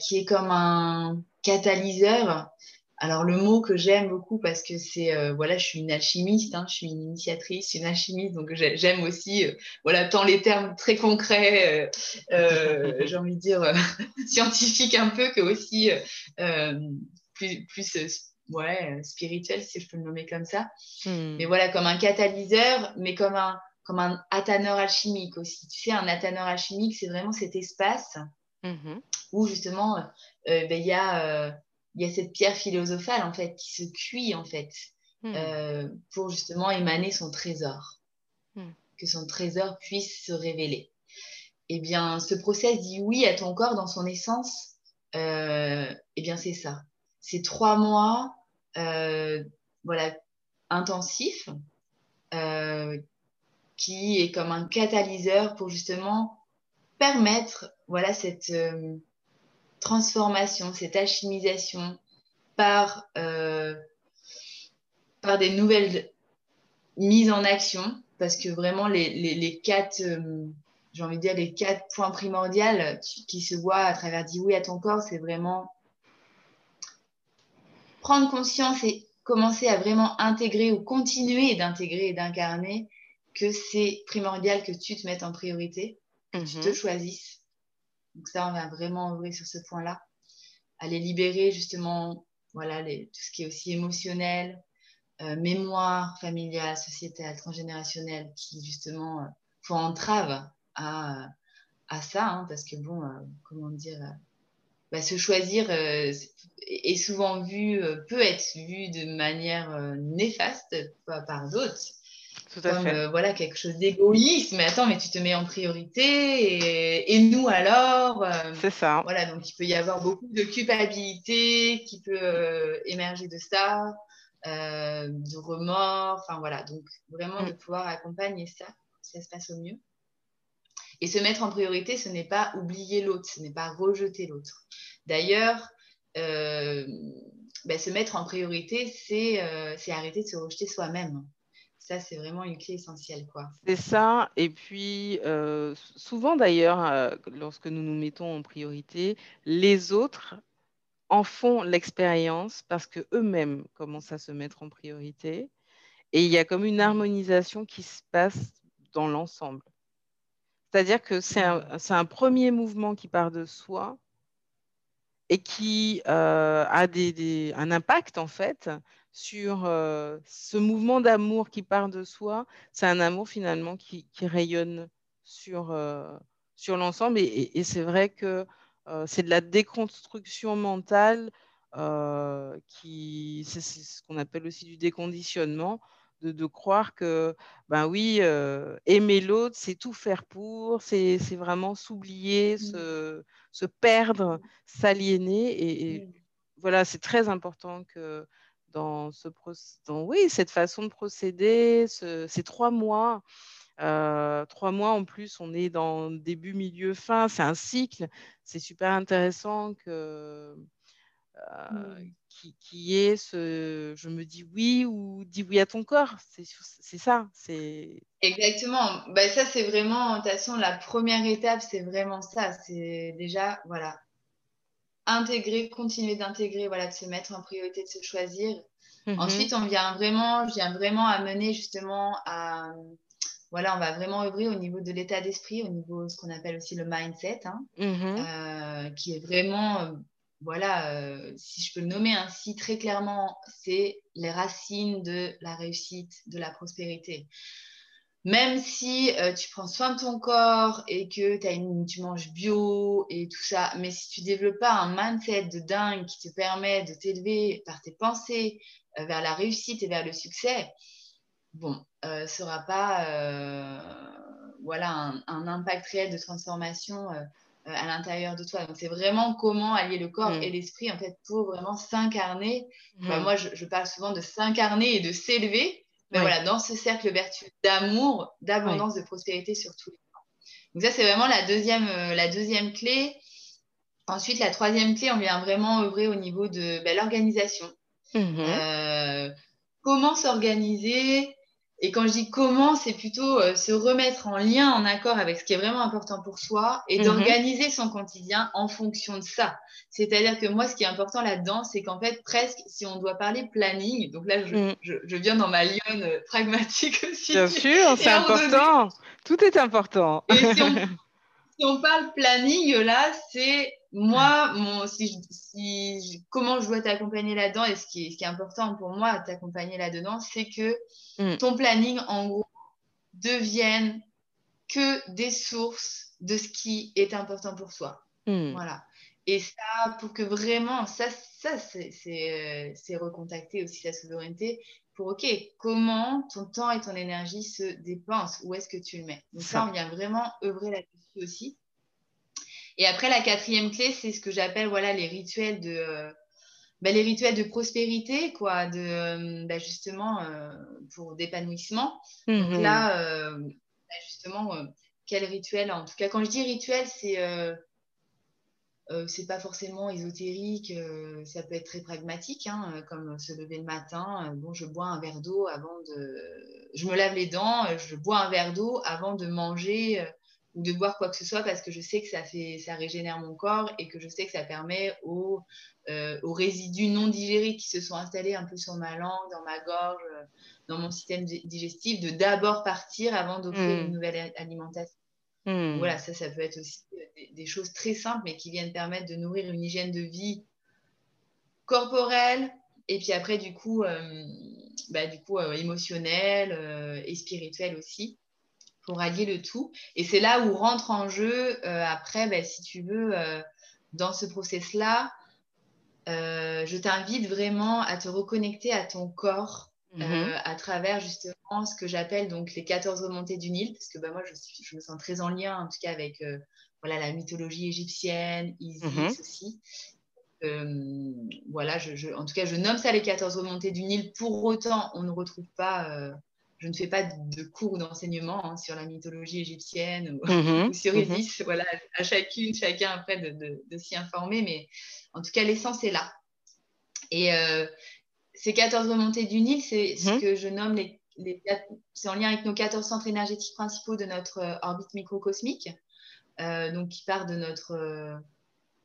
qui est comme un catalyseur. Alors le mot que j'aime beaucoup parce que c'est euh, voilà, je suis une alchimiste, hein, je suis une initiatrice, une alchimiste, donc j'aime aussi euh, voilà tant les termes très concrets, euh, j'ai envie de dire scientifiques un peu que aussi plus plus ouais spirituel si je peux le nommer comme ça. Hmm. Mais voilà comme un catalyseur, mais comme un comme un athaneur alchimique aussi. Tu sais, un athaneur alchimique, c'est vraiment cet espace mmh où justement ben, il y, a, y a cette pierre philosophale en fait qui se cuit en fait hmm. pour justement émaner son trésor, hmm. que son trésor puisse se révéler. Eh bien, ce process dit oui à ton corps dans son essence. eh bien, c'est ça. C'est trois mois, voilà, intensifs, qui est comme un catalyseur pour justement permettre voilà cette euh, transformation, cette alchimisation par, euh, par des nouvelles mises en action, parce que vraiment les, les, quatre, euh, j'ai envie de dire les quatre points primordiaux qui se voient à travers dit oui à ton corps, c'est vraiment prendre conscience et commencer à vraiment intégrer ou continuer d'intégrer et d'incarner que c'est primordial que tu te mettes en priorité, que tu te mhm. choisisses. Donc ça, on va vraiment ouvrir sur ce point-là. Aller libérer justement voilà, tout ce qui est aussi émotionnel, euh, mémoire familiale, sociétale, transgénérationnelle, qui justement euh, font entrave à, à ça, hein, parce que bon, euh, comment dire, bah, se choisir est souvent vu, peut être vu de manière néfaste par d'autres. Tout à fait. Euh, voilà, quelque chose d'égoïste. Mais attends, mais tu te mets en priorité et, nous alors euh, C'est ça. Voilà, donc il peut y avoir beaucoup de culpabilité qui peut euh, émerger de ça, de remords. Enfin voilà, donc vraiment de mm. pouvoir accompagner ça, ça se passe au mieux. Et se mettre en priorité, ce n'est pas oublier l'autre, ce n'est pas rejeter l'autre. D'ailleurs, ben, se mettre en priorité, c'est arrêter de se rejeter soi-même. Ça, c'est vraiment une clé essentielle. quoi. C'est ça. Et puis, euh, souvent d'ailleurs, euh, lorsque nous nous mettons en priorité, les autres en font l'expérience parce qu'eux-mêmes commencent à se mettre en priorité. Et il y a comme une harmonisation qui se passe dans l'ensemble. C'est-à-dire que c'est un, premier mouvement qui part de soi et qui euh, a un impact en fait sur euh, ce mouvement d'amour qui part de soi. C'est un amour finalement qui, rayonne sur, euh, sur l'ensemble. Et, c'est vrai que euh, c'est de la déconstruction mentale, qui, c'est, ce qu'on appelle aussi du déconditionnement. De, croire que, ben oui, aimer l'autre, c'est tout faire pour, c'est, vraiment s'oublier, mmh. se, se, perdre, s'aliéner. Et, mmh. voilà, c'est très important que dans, ce dans oui, cette façon de procéder, ces trois mois. Euh, trois mois en plus, on est dans début, milieu, fin, c'est un cycle. C'est super intéressant que, euh, mmh. qui, est ce je me dis oui ou dis oui à ton corps. C'est ça. c'est Exactement. Bah, ça, c'est vraiment, de toute façon, la première étape, c'est vraiment ça. C'est déjà, voilà, intégrer, continuer d'intégrer, voilà, de se mettre en priorité, de se choisir. Mhm. Ensuite, on vient vraiment, je viens vraiment amener justement à, voilà, on va vraiment œuvrer au niveau de l'état d'esprit, au niveau de ce qu'on appelle aussi le mindset, hein, mhm. euh, qui est vraiment, euh, voilà, euh, si je peux le nommer ainsi très clairement, c'est les racines de la réussite, de la prospérité même si euh, tu prends soin de ton corps et que as tu manges bio et tout ça, mais si tu développes pas un mindset de dingue qui te permet de t'élever par tes pensées euh, vers la réussite et vers le succès, bon, euh, sera pas voilà, un, impact réel de transformation à l'intérieur de toi. Donc, c'est vraiment comment allier le corps mm. et l'esprit en fait pour vraiment s'incarner. Mm. moi, je, parle souvent de s'incarner et de s'élever mais voilà, dans ce cercle vertueux d'amour, d'abondance, de prospérité sur tous les plans. Donc ça, c'est vraiment la deuxième, euh, la deuxième clé. Ensuite, la troisième clé, on vient vraiment œuvrer au niveau de ben, l'organisation. Mhm. Euh, comment s'organiser et quand je dis comment, c'est plutôt euh, se remettre en lien, en accord avec ce qui est vraiment important pour soi et mhm. d'organiser son quotidien en fonction de ça. C'est-à-dire que moi, ce qui est important là-dedans, c'est qu'en fait, presque, si on doit parler planning, donc là, je, je, viens dans ma lionne euh, pragmatique aussi. Bien sûr, c'est important. Tout est important. Et si on, si on parle planning, là, c'est moi, mon, si, si comment je dois t'accompagner là-dedans et ce qui, est, ce qui est important pour moi t'accompagner là-dedans, c'est que mm. ton planning, en gros, devienne que des sources de ce qui est important pour toi. Mm. Voilà. Et ça, pour que vraiment, ça, ça c'est euh, recontacter aussi la souveraineté pour, OK, comment ton temps et ton énergie se dépensent? Où est-ce que tu le mets? Donc ça, on vient vraiment œuvrer là-dessus aussi. Et après, la quatrième clé, c'est ce que j'appelle voilà, les rituels de... Euh, bah, les rituels de prospérité, quoi, de euh, bah, justement pour d'épanouissement. Donc mmh là, bah, justement, quel rituel En tout cas, quand je dis rituel, c'est euh, c'est pas forcément ésotérique, euh, ça peut être très pragmatique, hein, euh, comme se lever le matin. bon, je bois un verre d'eau avant de. Je me lave les dents, je bois un verre d'eau avant de manger ou de boire quoi que ce soit parce que je sais que ça, fait, ça régénère mon corps et que je sais que ça permet aux, aux résidus non digérés qui se sont installés un peu sur ma langue, dans ma gorge, dans mon système digestif, de d'abord partir avant d'offrir une mmh. nouvelle alimentation. Mmh. Voilà, ça, ça peut être aussi des, choses très simples, mais qui viennent permettre de nourrir une hygiène de vie corporelle, et puis après, du coup, euh, bah, du coup euh, émotionnelle euh, et spirituelle aussi, pour allier le tout. Et c'est là où rentre en jeu, après, bah, si tu veux, dans ce process-là, je t'invite vraiment à te reconnecter à ton corps mmh à travers justement ce que j'appelle donc les 14 remontées du Nil, parce que bah, moi je, je, me sens très en lien en tout cas avec voilà, la mythologie égyptienne, Isis mhm. aussi. Euh, voilà, je, en tout cas, je nomme ça les 14 remontées du Nil. Pour autant, on ne retrouve pas, euh, je ne fais pas de cours d'enseignement hein, sur la mythologie égyptienne ou, mhm. sur mhm. Isis. Voilà, à chacune, chacun après de, de, s'y informer, mais en tout cas, l'essence est là. Et euh, ces 14 remontées du Nil, c'est ce que je nomme les, les c'est en lien avec nos 14 centres énergétiques principaux de notre orbite microcosmique. Euh, donc qui part de notre, euh,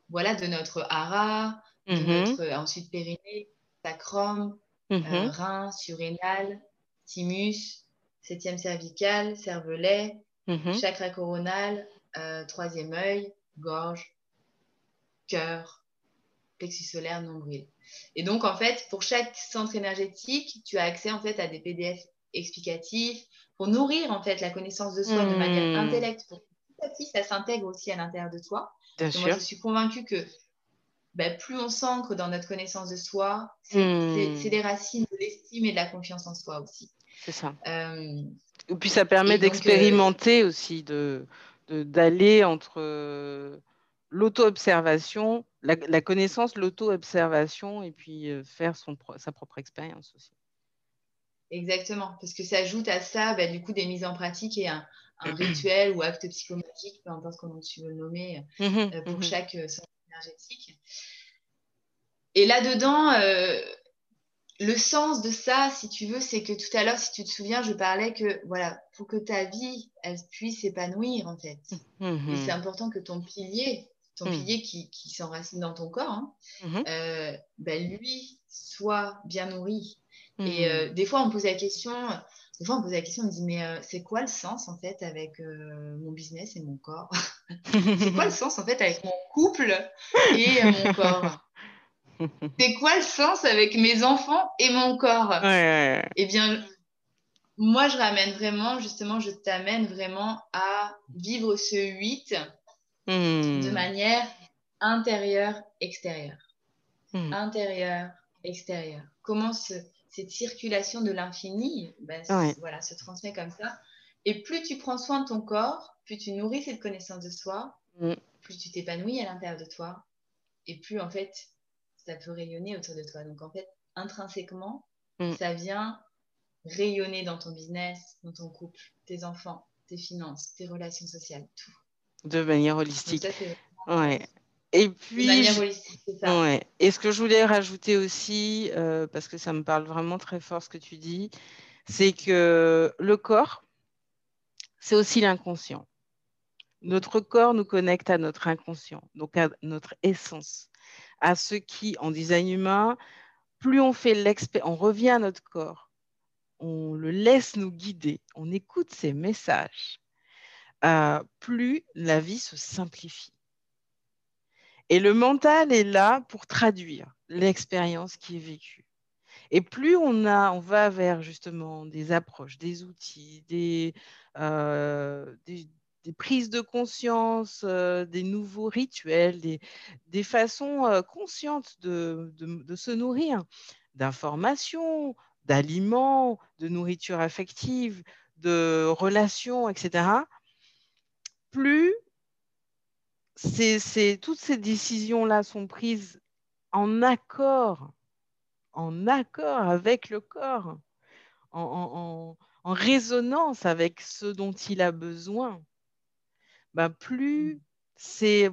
voilà, de notre hara, de notre, euh, ensuite périnée, sacrum, rein, surrénal, thymus, septième cervical, cervelet, mhm. chakra coronal, troisième œil, gorge, cœur, plexus solaire, nombril. Et donc, en fait, pour chaque centre énergétique, tu as accès en fait à des PDF explicatifs pour nourrir en fait la connaissance de soi de manière intellectuelle, ça s'intègre aussi à l'intérieur de toi. Moi, je suis convaincue que ben, plus on s'ancre dans notre connaissance de soi, hmm. c'est les racines de l'estime et de la confiance en soi aussi. C'est ça. Euh, et puis ça permet d'expérimenter aussi, de d'aller entre euh, l'auto-observation, la, connaissance, l'auto-observation, et puis euh, faire son, sa propre expérience aussi. Exactement, parce que ça ajoute à ça, ben, du coup, des mises en pratique et un, un rituel ou acte psychomagique, peu importe comment tu veux le nommer, mmh euh, pour mmh chaque euh, énergétique. Et là-dedans, euh, le sens de ça, si tu veux, c'est que tout à l'heure, si tu te souviens, je parlais que, voilà, pour que ta vie, elle puisse s'épanouir, en fait. Mmh Et c'est important que ton pilier, ton pilier qui, qui s'enracine dans ton corps, hein, ben, lui, soit bien nourri. Et des fois, on me pose la question, des fois, on me pose la question, on me dit, mais euh, c'est quoi le sens en fait avec euh, mon business et mon corps? C'est quoi le sens en fait avec mon couple et euh, mon corps? C'est quoi le sens avec mes enfants et mon corps? Eh bien, moi, je ramène vraiment, justement, je t'amène vraiment à vivre ce 8 de hmm. manière intérieure, extérieure. Hmm. Intérieure, extérieure. Comment se cette circulation de l'infini ben, voilà, se transmet comme ça. Et plus tu prends soin de ton corps, plus tu nourris cette connaissance de soi, mm. plus tu t'épanouis à l'intérieur de toi, et plus en fait, ça peut rayonner autour de toi. Donc en fait, intrinsèquement, mm. ça vient rayonner dans ton business, dans ton couple, tes enfants, tes finances, tes relations sociales, tout. De manière holistique. ouais. Et puis, ouais. Et ce que je voulais rajouter aussi, euh, parce que ça me parle vraiment très fort ce que tu dis, c'est que le corps, c'est aussi l'inconscient. Notre corps nous connecte à notre inconscient, donc à notre essence, à ce qui, en design humain, plus on fait l'expérience, on revient à notre corps, on le laisse nous guider, on écoute ses messages, euh, plus la vie se simplifie. Et le mental est là pour traduire l'expérience qui est vécue. Et plus on, a, on va vers justement des approches, des outils, des, euh, prises de conscience, des nouveaux rituels, des, façons conscientes de, se nourrir, d'informations, d'aliments, de nourriture affective, de relations, etc., plus toutes ces décisions-là sont prises en accord, en accord avec le corps, en, résonance avec ce dont il a besoin, ben plus c'est,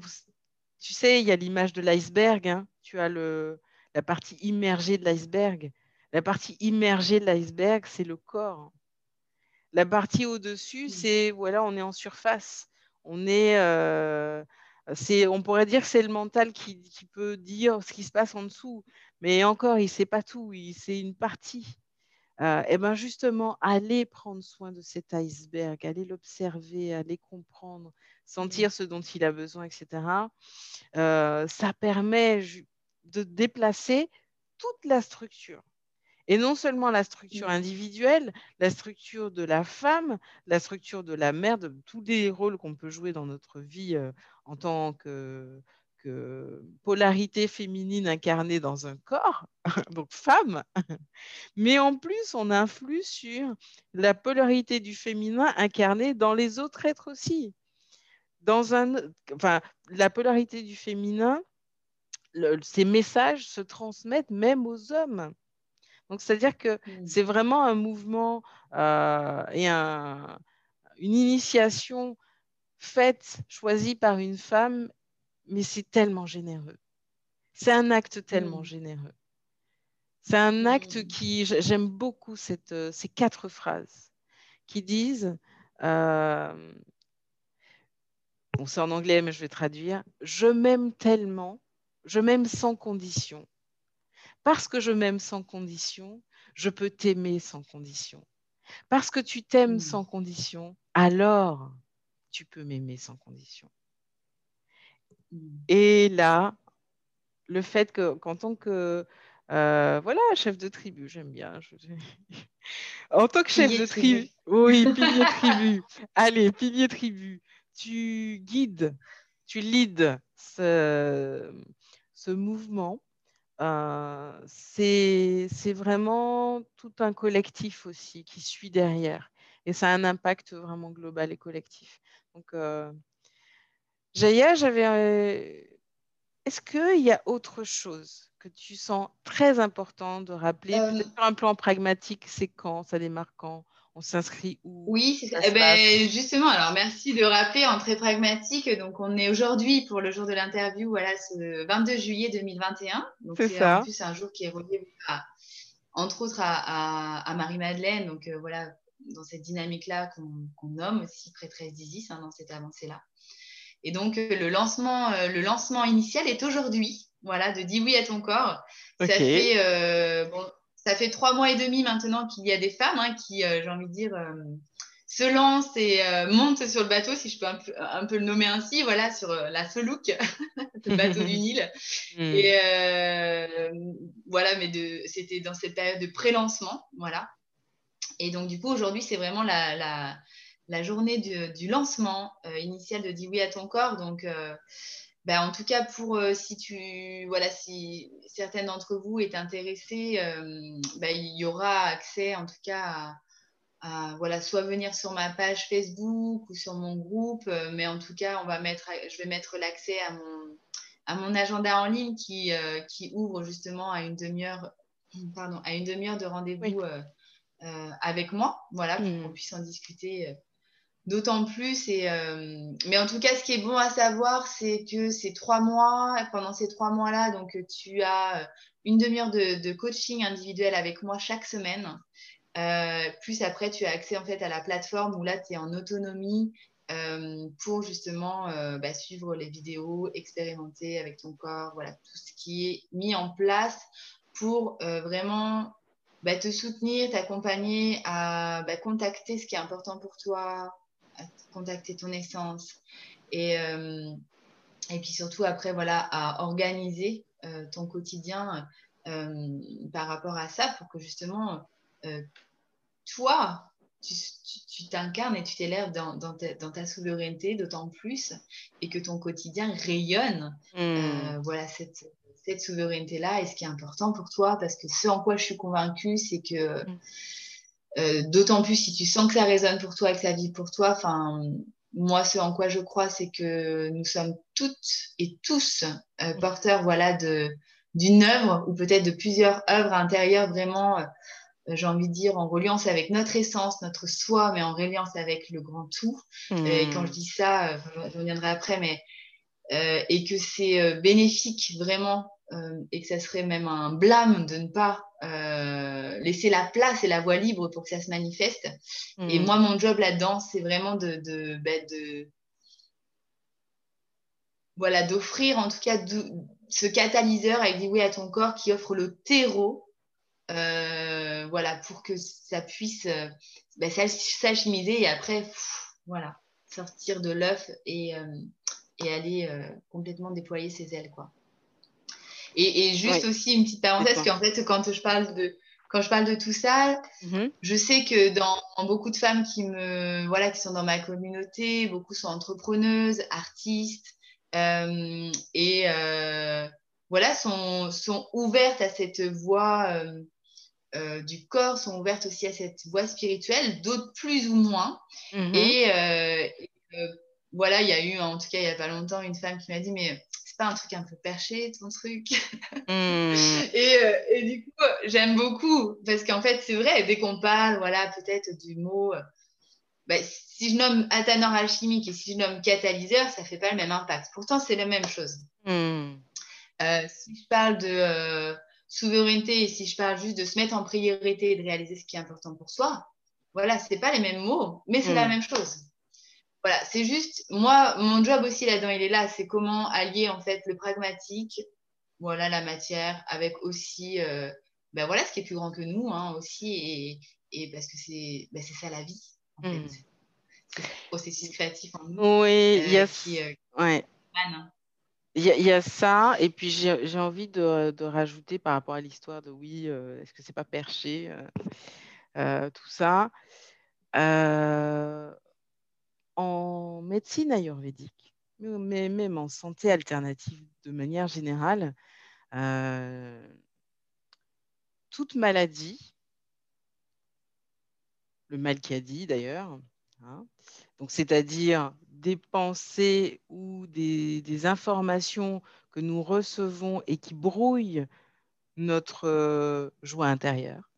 tu sais, il y a l'image de l'iceberg, hein. tu as le, la partie immergée de l'iceberg. La partie immergée de l'iceberg, c'est le corps. La partie au-dessus, c'est voilà, on est en surface. On est, euh, on pourrait dire que c'est le mental qui, peut dire ce qui se passe en dessous, mais encore, il ne sait pas tout. C'est une partie. Euh, et bien justement, aller prendre soin de cet iceberg, aller l'observer, aller comprendre, sentir ce dont il a besoin, etc. Euh, ça permet de déplacer toute la structure. Et non seulement la structure individuelle, la structure de la femme, la structure de la mère, de tous les rôles qu'on peut jouer dans notre vie euh, en tant que, polarité féminine incarnée dans un corps, donc femme, mais en plus on influe sur la polarité du féminin incarnée dans les autres êtres aussi. Dans un, enfin, la polarité du féminin, ces messages se transmettent même aux hommes. Donc, c'est-à-dire que mmh. c'est vraiment un mouvement euh, et une initiation faite, choisie par une femme, mais c'est tellement généreux. C'est un acte tellement mmh. généreux. C'est un acte mmh. qui, j'aime beaucoup cette, ces quatre phrases qui disent, euh, bon c'est en anglais mais je vais traduire, je m'aime tellement, je m'aime sans condition parce que je m'aime sans condition, je peux t'aimer sans condition. Parce que tu t'aimes hmm. sans condition, alors tu peux m'aimer sans condition. Hmm. Et là, le fait qu'en tant que euh, voilà, chef de tribu, j'aime bien. en tant que chef de tribu, oui, pilier tribu. Allez, pilier tribu, tu guides, tu leads ce mouvement euh, c'est vraiment tout un collectif aussi qui suit derrière. Et ça a un impact vraiment global et collectif. Donc, euh, Jaya, j'avais. Est-ce qu'il y a autre chose que tu sens très important de rappeler? Sur un plan pragmatique, c'est quand? Ça démarre quand? On s'inscrit où Oui, c'est ça. Eh ben, justement, alors merci de rappeler en très pragmatique. Donc, on est aujourd'hui pour le jour de l'interview, voilà, ce 22 juillet 2021. Donc, c'est ça. En plus, c'est un jour qui est relié, entre autres, à, Marie-Madeleine. Donc, euh, voilà, dans cette dynamique-là qu'on nomme aussi prêtresse d'Isis, hein, dans cette avancée-là. Et donc, euh, le, lancement, euh, le lancement initial est aujourd'hui. Voilà, de Dis oui à ton corps. Ça fait, bon, ça fait trois mois et demi maintenant qu'il y a des femmes hein, qui, euh, j'ai envie de dire, euh, se lancent et euh, montent sur le bateau, si je peux un peu, le nommer ainsi, voilà, sur la Felouk, le bateau du Nil. Hmm. Et voilà, mais c'était dans cette période de pré-lancement, voilà. Et donc, du coup, aujourd'hui, c'est vraiment la, journée du, lancement initial de Dis oui à ton corps. Donc, ben, en tout cas, pour euh, si tu voilà, si certaines d'entre vous est intéressée, euh, ben, il y aura accès en tout cas à, voilà, soit venir sur ma page Facebook ou sur mon groupe, euh, mais en tout cas, on va mettre, je vais mettre l'accès à mon, à mon agenda en ligne qui, qui ouvre justement à une demi-heure, pardon, à une demi-heure de rendez-vous avec moi, voilà, pour mmh. qu'on puisse en discuter D'autant plus, et, euh, mais en tout cas, ce qui est bon à savoir, c'est que ces trois mois, pendant ces trois mois-là, donc tu as une demi-heure de, coaching individuel avec moi chaque semaine. Euh, plus après, tu as accès en fait à la plateforme où là, tu es en autonomie euh, pour justement bah, suivre les vidéos, expérimenter avec ton corps, voilà, tout ce qui est mis en place pour vraiment bah, te soutenir, t'accompagner à bah, contacter ce qui est important pour toi, contacter ton essence. Et, euh, et puis surtout, après, voilà, à organiser euh, ton quotidien euh, par rapport à ça pour que justement, toi, tu t'incarnes et tu t'élèves dans, dans, ta souveraineté d'autant plus et que ton quotidien rayonne hmm. voilà cette, cette souveraineté-là et ce qui est important pour toi parce que ce en quoi je suis convaincue c'est que hmm. Euh, d'autant plus si tu sens que ça résonne pour toi et que ça vit pour toi enfin moi ce en quoi je crois c'est que nous sommes toutes et tous euh, hmm. porteurs voilà de d'une œuvre ou peut-être de plusieurs œuvres intérieures vraiment euh, j'ai envie de dire, en reliance avec notre essence, notre soi, mais en reliance avec le grand tout. Euh, et quand je dis ça, je reviendrai après, mais et que c'est bénéfique vraiment, et que ça serait même un blâme de ne pas laisser la place et la voie libre pour que ça se manifeste. Et hmm. moi, mon job là-dedans, c'est vraiment de, de, bah, de voilà, d'offrir en tout cas ce catalyseur avec dit oui à ton corps qui offre le terreau euh, voilà, pour que ça puisse euh, ben, s'achemiser et après, voilà, sortir de l'œuf et, euh, et, aller complètement déployer ses ailes, quoi. Et, juste aussi une petite parenthèse, qu'en fait, quand je parle de, quand je parle de tout ça, mm-hmm. je sais que dans, beaucoup de femmes qui me voilà qui sont dans ma communauté, beaucoup sont entrepreneuses, artistes et voilà sont, sont ouvertes à cette voie euh, du corps sont ouvertes aussi à cette voie spirituelle, d'autres plus ou moins. Mhm. Et, euh, euh, voilà, il y a eu, en tout cas, il n'y a pas longtemps, une femme qui m'a dit, mais pas un truc un peu perché, ton truc hmm. et, du coup, j'aime beaucoup, parce qu'en fait, c'est vrai, dès qu'on parle, voilà, peut-être du mot... Bah, si je nomme athanor alchimique et si je nomme catalyseur, ça fait pas le même impact. Pourtant, c'est la même chose. Hmm. si je parle de souveraineté, et si je parle juste de se mettre en priorité et de réaliser ce qui est important pour soi, voilà, c'est pas les mêmes mots, mais c'est la mm. même chose. Voilà, c'est juste, moi, mon job aussi là-dedans, il est là, c'est comment allier en fait le pragmatique, voilà, la matière, avec aussi, euh, ben voilà, ce qui est plus grand que nous, hein, aussi, et, et parce que c'est ben, ça la vie, en fait. C'est le processus créatif en nous. Oui, il y a... Qui, euh, ouais. Il y, a ça, et puis j'ai envie de, rajouter par rapport à l'histoire de oui, euh, est-ce que c'est pas perché, euh, euh, tout ça. En médecine ayurvédique, mais même en santé alternative de manière générale, toute maladie, le mal qui a dit d'ailleurs, hein, c'est-à-dire des pensées ou des, informations que nous recevons et qui brouillent notre euh, joie intérieure,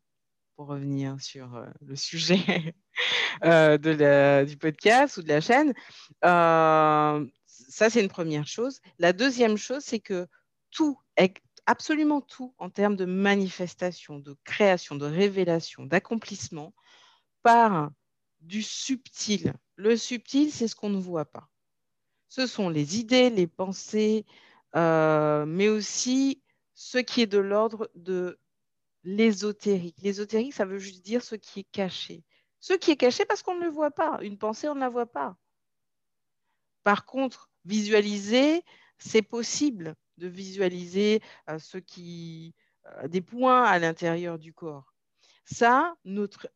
pour revenir sur euh, le sujet euh, du podcast ou de la chaîne. ça, c'est une première chose. La deuxième chose, c'est que tout, absolument tout, en termes de manifestation, de création, de révélation, d'accomplissement, part du subtil. Le subtil, c'est ce qu'on ne voit pas. Ce sont les idées, les pensées, euh, mais aussi ce qui est de l'ordre de l'ésotérique. L'ésotérique, ça veut juste dire ce qui est caché. Ce qui est caché parce qu'on ne le voit pas. Une pensée, on ne la voit pas. Par contre, visualiser, c'est possible de visualiser euh, ce qui, euh, des points à l'intérieur du corps. Ça, notre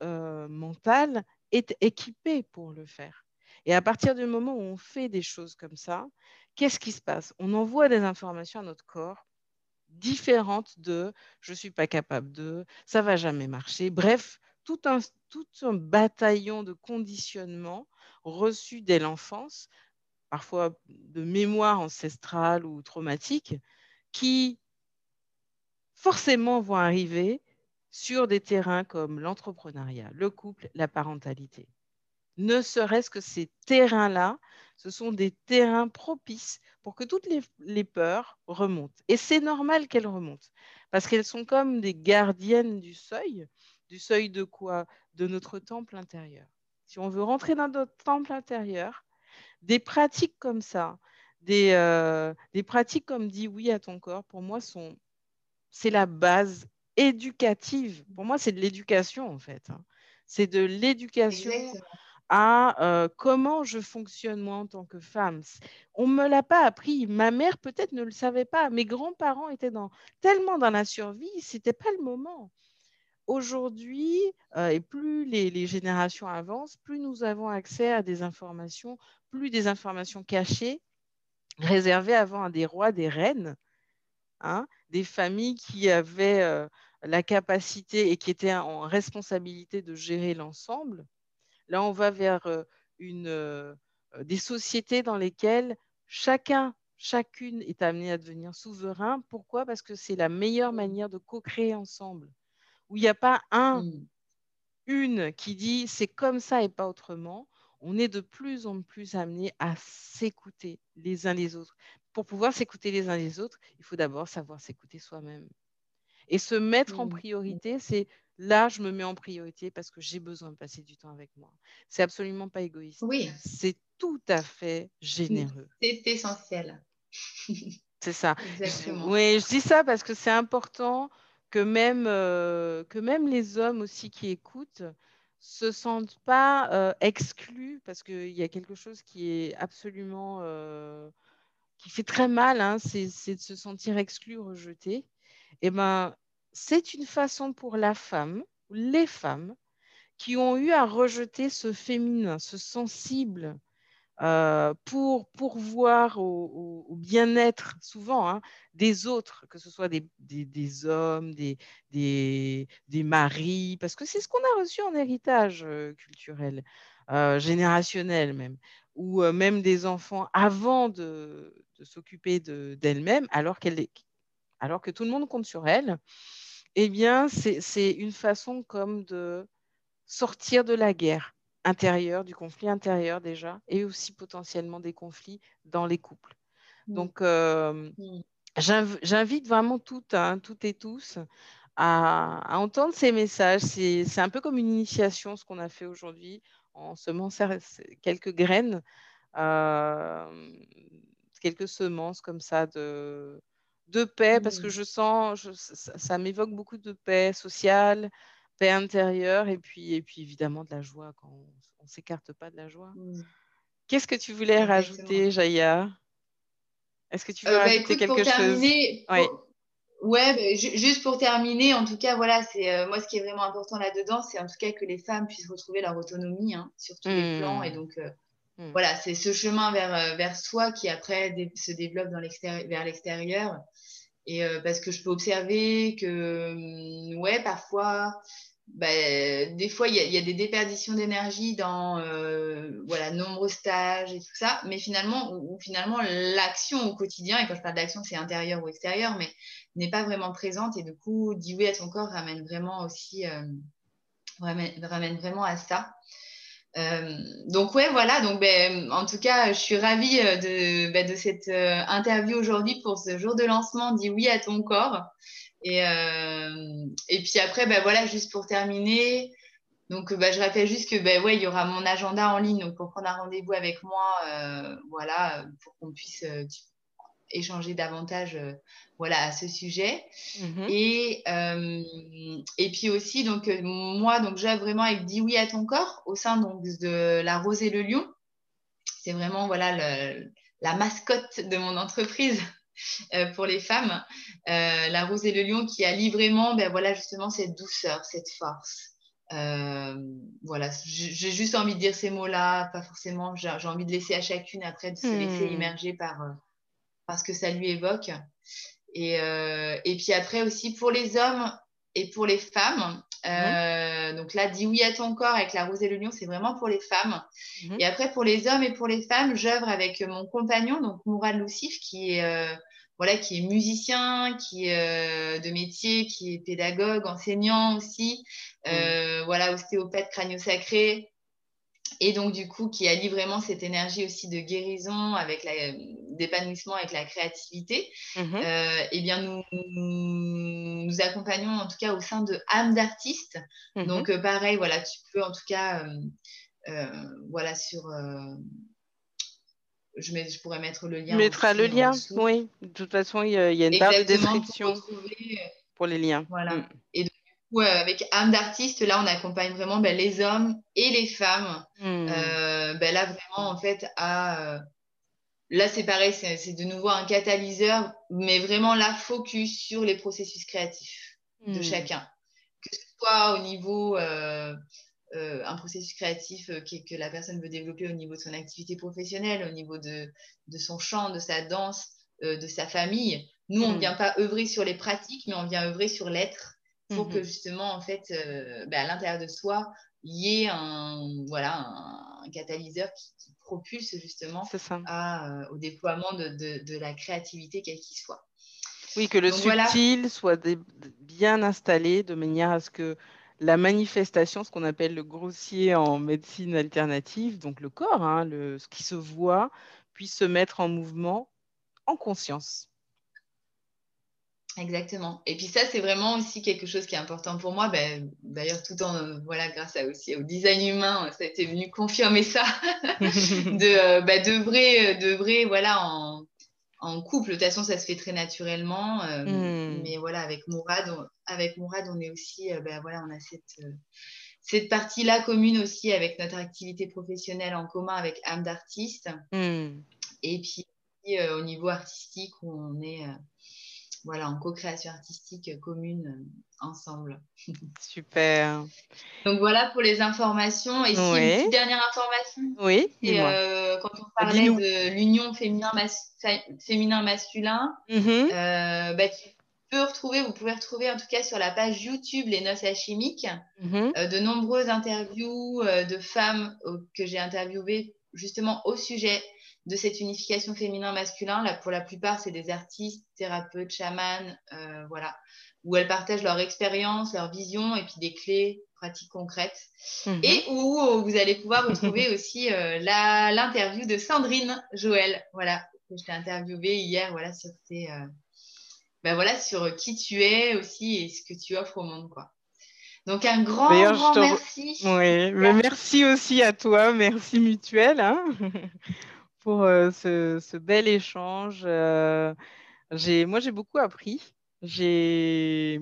mental est équipé pour le faire. Et à partir du moment où on fait des choses comme ça, qu'est-ce qui se passe? On envoie des informations à notre corps différentes de je ne suis pas capable de, ça va jamais marcher. Bref, tout un, tout un bataillon de conditionnement reçu dès l'enfance, parfois de mémoire ancestrale ou traumatique, qui forcément vont arriver sur des terrains comme l'entrepreneuriat, le couple, la parentalité. Ne serait-ce que ces terrains-là, ce sont des terrains propices pour que toutes les, peurs remontent. Et c'est normal qu'elles remontent, parce qu'elles sont comme des gardiennes du seuil. Du seuil de quoi? De notre temple intérieur. Si on veut rentrer dans notre temple intérieur, des pratiques comme ça, des, euh, pratiques comme dit oui à ton corps, pour moi, sont, c'est la base éducative. Pour moi, c'est de l'éducation, en fait. Hein. C'est de l'éducation à comment je fonctionne, moi, en tant que femme. On ne me l'a pas appris. Ma mère, peut-être, ne le savait pas. Mes grands-parents étaient dans, tellement dans la survie, ce n'était pas le moment. aujourd'hui, et plus les, les, générations avancent, plus nous avons accès à des informations, plus des informations cachées, réservées avant à des rois, des reines, hein, des familles qui avaient la capacité et qui étaient en responsabilité de gérer l'ensemble. Là, on va vers une, des sociétés dans lesquelles chacun, chacune est amené à devenir souverain. Pourquoi? Parce que c'est la meilleure manière de co-créer ensemble, où il n'y a pas un, mmh. une qui dit c'est comme ça et pas autrement. On est de plus en plus amené à s'écouter les uns les autres. Pour pouvoir s'écouter les uns les autres, il faut d'abord savoir s'écouter soi-même. Et se mettre en mmh. priorité, c'est là, je me mets en priorité parce que j'ai besoin de passer du temps avec moi. C'est absolument pas égoïste. Oui. C'est tout à fait généreux. C'est essentiel. c'est ça. Exactement. Oui, je dis ça parce que c'est important que même, euh, que même les hommes aussi qui écoutent se sentent pas euh, exclus parce qu'il y a quelque chose qui est absolument euh, qui fait très mal, hein, c'est de se sentir exclu, rejeté. Et eh ben, c'est une façon pour la femme, les femmes, qui ont eu à rejeter ce féminin, ce sensible, euh, pour pourvoir au, bien-être souvent hein, des autres, que ce soit des, hommes, des, maris, parce que c'est ce qu'on a reçu en héritage euh, culturel, euh, générationnel même, ou même des enfants avant de, s'occuper d'elles-mêmes, alors, alors que tout le monde compte sur elles eh bien, c'est une façon comme de sortir de la guerre intérieure, du conflit intérieur déjà, et aussi potentiellement des conflits dans les couples. Mmh. Donc, euh, j'invite vraiment toutes, hein, toutes et tous à, entendre ces messages. C'est un peu comme une initiation, ce qu'on a fait aujourd'hui, en semant quelques graines, euh, quelques semences comme ça de, de paix, parce que mmh. je sens, ça, m'évoque beaucoup de paix sociale, paix intérieure, et puis, et puis évidemment de la joie quand on ne s'écarte pas de la joie. Mmh. Qu'est-ce que tu voulais rajouter, Jaya Est-ce que tu veux euh, bah, rajouter quelque chose? Ouais, bah, juste pour terminer, en tout cas, voilà, c'est euh, moi ce qui est vraiment important là-dedans, c'est en tout cas que les femmes puissent retrouver leur autonomie hein, sur tous les plans, et mmh. donc euh, Hmm. Voilà, c'est ce chemin vers, euh, vers soi qui après se développe dans vers l'extérieur. Et euh, parce que je peux observer que, hum, ouais, parfois, bah, des fois, il y, a des déperditions d'énergie dans euh, voilà, nombreux stages et tout ça, mais finalement, finalement l'action au quotidien, et quand je parle d'action, c'est intérieur ou extérieur, mais n'est pas vraiment présente. Et du coup, dire oui à ton corps ramène vraiment aussi, ramène, vraiment à ça. Euh, donc ouais, voilà. Donc ben, en tout cas, je suis ravie euh, de, ben, de cette euh, interview aujourd'hui pour ce jour de lancement. Dis oui à ton corps. Et, et puis après, ben, voilà, juste pour terminer. Donc ben, je rappelle juste que ben, ouais, il y aura mon agenda en ligne. Donc pour prendre un rendez-vous avec moi, voilà, pour qu'on puisse échanger davantage euh, voilà, à ce sujet. Mhm. Et, euh, et puis aussi, donc, euh, moi, donc, j'ai vraiment avec Dis oui à ton corps au sein donc, de la Rose et le Lion. C'est vraiment voilà, la mascotte de mon entreprise. pour les femmes, la rose et le lion qui allie vraiment ben, voilà, justement cette douceur, cette force, voilà, j'ai juste envie de dire ces mots-là, pas forcément, j'ai envie de laisser à chacune après de se laisser hmm. immerger par, parce que ça lui évoque. Et, euh, et puis après aussi pour les hommes et pour les femmes. Euh, donc là, dis oui à ton corps avec la rose et le lion, c'est vraiment pour les femmes. Mhm. Et après pour les hommes et pour les femmes, j'œuvre avec mon compagnon, donc Mourad Loussif, qui est euh, voilà, qui est musicien, qui est de métier, qui est pédagogue, enseignant aussi, mhm. voilà, ostéopathe crânio-sacré, et donc du coup qui allie vraiment cette énergie aussi de guérison avec d'épanouissement avec la créativité mhm. euh, eh bien nous, nous accompagnons en tout cas au sein de âme d'artiste mhm. donc euh, pareil voilà tu peux en tout cas euh, voilà sur je, mets, je, pourrais mettre le lien. Tu mettras le lien, oui. De toute façon, il y a, une barre de description pour, les liens. Voilà. Mm. Et donc, avec âme d'artiste, là, on accompagne vraiment ben, les hommes et les femmes. Euh, ben, là, vraiment, en fait, à. Euh, là, c'est pareil, c'est de nouveau un catalyseur, mais vraiment là, focus sur les processus créatifs de hmm. chacun. Que ce soit au niveau euh, euh, un processus créatif que, la personne veut développer au niveau de son activité professionnelle, au niveau de, de son chant, de sa danse, de sa famille. Nous, on ne hmm. vient pas œuvrer sur les pratiques, mais on vient œuvrer sur l'être pour que hmm. justement, en fait, ben, à l'intérieur de soi, il y ait un, voilà, un, catalyseur qui, propulse justement à, au déploiement de, de, de la créativité, quelle qu'il soit. Oui, que le subtil soit bien installé de manière à ce que la manifestation, ce qu'on appelle le grossier en médecine alternative, donc le corps, hein, le, ce qui se voit, puisse se mettre en mouvement en conscience. Exactement. Et puis ça, c'est vraiment aussi quelque chose qui est important pour moi. Ben, D'ailleurs, tout en, voilà, grâce à, aussi au design humain, ça a été venu confirmer ça, de euh, ben, d'œuvrer, voilà, en, en couple, de toute façon, ça se fait très naturellement. Euh, hmm. Mais voilà, avec Mourad, on, avec Mourad, on est aussi, euh, ben, voilà, on a cette, euh, cette partie-là commune aussi avec notre activité professionnelle en commun avec âme d'artiste. Hmm. Et puis, au niveau artistique, on est voilà, en co-création artistique commune ensemble. Super. Donc voilà pour les informations. Et si une petite dernière information. Oui. Euh, quand on parlait de l'union féminin-masculin, mm-hmm. euh, bah, tu peux retrouver, vous pouvez retrouver en tout cas sur la page YouTube Les Noces Alchimiques, euh, de nombreuses interviews de femmes que j'ai interviewées justement au sujet de cette unification féminin-masculin. Là, pour la plupart, c'est des artistes, thérapeutes, chamans, voilà, où elles partagent leur expérience, leur vision et puis des clés pratiques concrètes. Mhm. Et où euh, vous allez pouvoir retrouver aussi euh, l'interview de Sandrine Joël, voilà, que je t'ai interviewée hier, voilà, sur euh, ben voilà, sur qui tu es aussi et ce que tu offres au monde, quoi. Donc un grand, grand merci. Oui, mais merci aussi à toi, merci mutuel hein, pour ce, ce, bel échange. moi, j'ai beaucoup appris. J'ai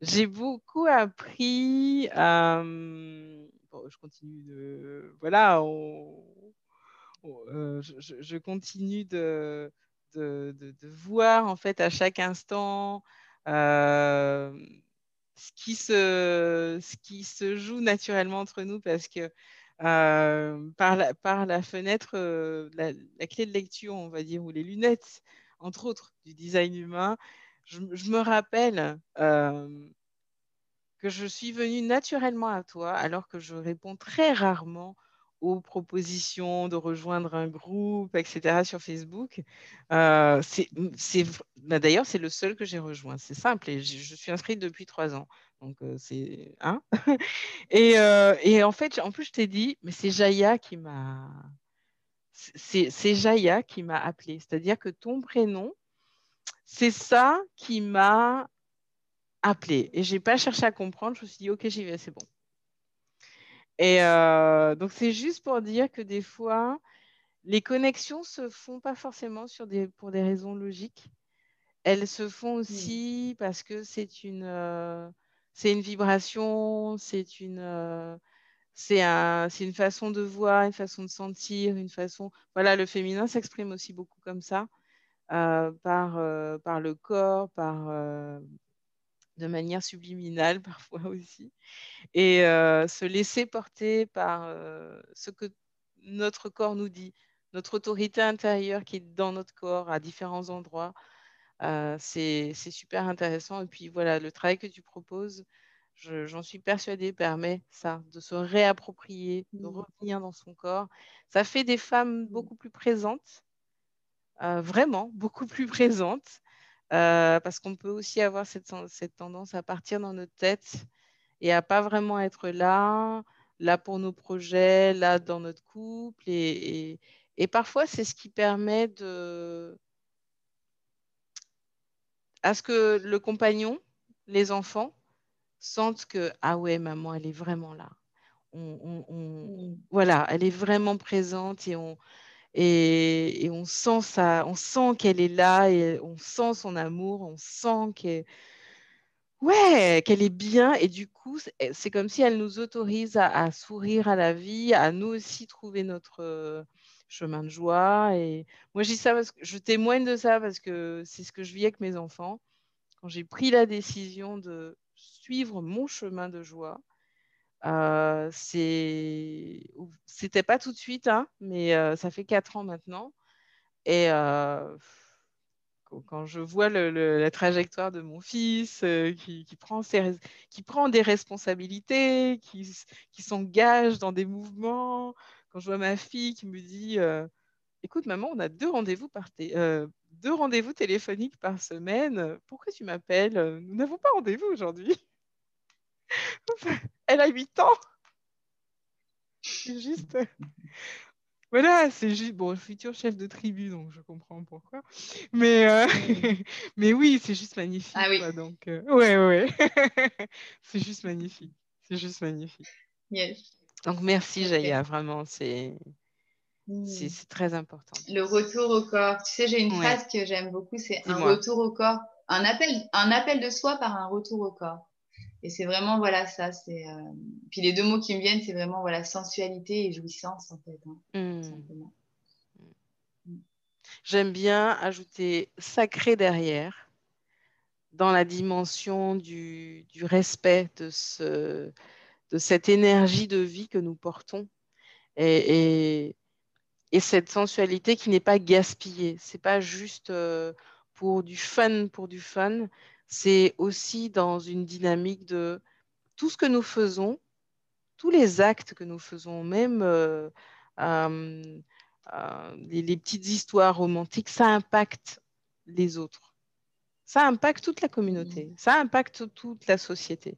j'ai beaucoup appris. Euh, je continue de. Euh, voir en fait à chaque instant euh, ce, qui se, ce qui se joue naturellement entre nous parce que par, la, par la fenêtre, la, la, clé de lecture, on va dire, ou les lunettes, entre autres, du design humain, je, me rappelle euh, que je suis venue naturellement à toi alors que je réponds très rarement aux propositions de rejoindre un groupe, etc. sur Facebook. Euh, bah, D'ailleurs, c'est le seul que j'ai rejoint. C'est simple. Et je, suis inscrite depuis trois ans. Donc, euh, c'est. Hein? Et, et, en fait, en plus, je t'ai dit, mais c'est Jaya qui m'a. C'est Jaya qui m'a appelé. C'est-à-dire que ton prénom, c'est ça qui m'a appelé. Et je n'ai pas cherché à comprendre. Je me suis dit, OK, j'y vais, c'est bon. Et euh, donc, c'est juste pour dire que des fois, les connexions ne se font pas forcément sur des, pour des raisons logiques. Elles se font aussi parce que c'est une, euh, c'est une vibration, c'est une, euh, c'est un, une façon de voir, une façon de sentir, une façon. Voilà, le féminin s'exprime aussi beaucoup comme ça. Euh, par, euh, par le corps, par, de manière subliminale parfois aussi, et se laisser porter par ce que notre corps nous dit, notre autorité intérieure qui est dans notre corps à différents endroits. C'est super intéressant. Et puis voilà, le travail que tu proposes, j'en suis persuadée, permet ça, de se réapproprier, de mmh. revenir dans son corps. Ça fait des femmes mmh. beaucoup plus présentes euh, vraiment beaucoup plus présente, euh, parce qu'on peut aussi avoir cette, cette, tendance à partir dans notre tête et à pas vraiment être là, là pour nos projets, là dans notre couple. Et, et, parfois, c'est ce qui permet de... à ce que le compagnon, les enfants, sentent que, ah ouais, maman, elle est vraiment là. On, on, mmh. Voilà, elle est vraiment présente et on, et, on sent ça, on sent qu'elle est là et on sent son amour, on sent qu'elle ouais, qu'elle est bien et du coup c'est comme si elle nous autorise à, sourire à la vie, à nous aussi trouver notre chemin de joie et moi je dis ça parce que je témoigne de ça parce que c'est ce que je vis avec mes enfants quand j'ai pris la décision de suivre mon chemin de joie, euh, c'était pas tout de suite, hein, mais euh, ça fait quatre ans maintenant. Et euh, quand je vois la trajectoire de mon fils qui, prend qui prend des responsabilités, qui, qui s'engage dans des mouvements, quand je vois ma fille qui me dit Écoute, maman, on a deux rendez-vous par deux rendez-vous téléphoniques par semaine. Pourquoi tu m'appelles? Nous n'avons pas rendez-vous aujourd'hui. Elle a 8 ans. C'est juste. Voilà, c'est juste. Bon, futur chef de tribu, donc je comprends pourquoi. Mais, euh, mais oui, c'est juste magnifique. Ah oui. donc, euh, ouais, ouais. c'est juste magnifique. C'est juste magnifique. Yes. Donc, merci, Jaya, vraiment. C'est. Hmm. C'est très important. Le retour au corps. Tu sais, j'ai une phrase que j'aime beaucoup, c'est un retour au corps. Un appel, un appel de soi par un retour au corps. Et c'est vraiment, voilà, ça. c'est euh, Puis les deux mots qui me viennent, c'est vraiment, voilà, sensualité et jouissance, en fait. Hein, hmm. Hmm. J'aime bien ajouter sacré derrière, dans la dimension du, du respect de, ce, de cette énergie de vie que nous portons. Et, et, et cette sensualité qui n'est pas gaspillée. C'est pas juste euh, pour du fun, pour du fun c'est aussi dans une dynamique de tout ce que nous faisons, tous les actes que nous faisons, même euh, euh, euh, les, petites histoires romantiques, ça impacte les autres. Ça impacte toute la communauté, mmh. ça impacte toute la société.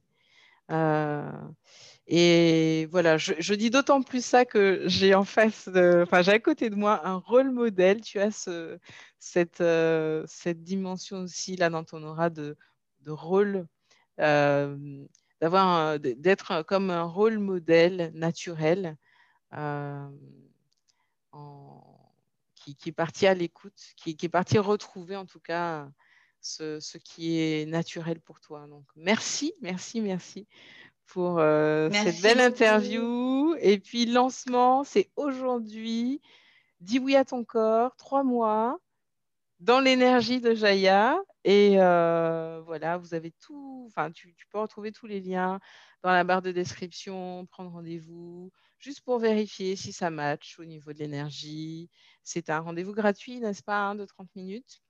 Et voilà, je, dis d'autant plus ça que j'ai en face, enfin j'ai à côté de moi un rôle modèle. Tu as ce, cette, euh, cette dimension aussi là dans ton aura de, de rôle, euh, d'avoir, d'être comme un rôle modèle naturel euh, qui, qui, est parti à l'écoute, qui, qui, est parti retrouver en tout cas ce, ce qui est naturel pour toi. Donc merci, merci, merci pour euh, cette belle interview. Et puis, lancement, c'est aujourd'hui. Dis oui à ton corps, trois mois, dans l'énergie de Jaya. Et euh, voilà, vous avez tout. Enfin, tu, peux retrouver tous les liens dans la barre de description, prendre rendez-vous, juste pour vérifier si ça match au niveau de l'énergie. C'est un rendez-vous gratuit, n'est-ce pas, hein, de 30 minutes?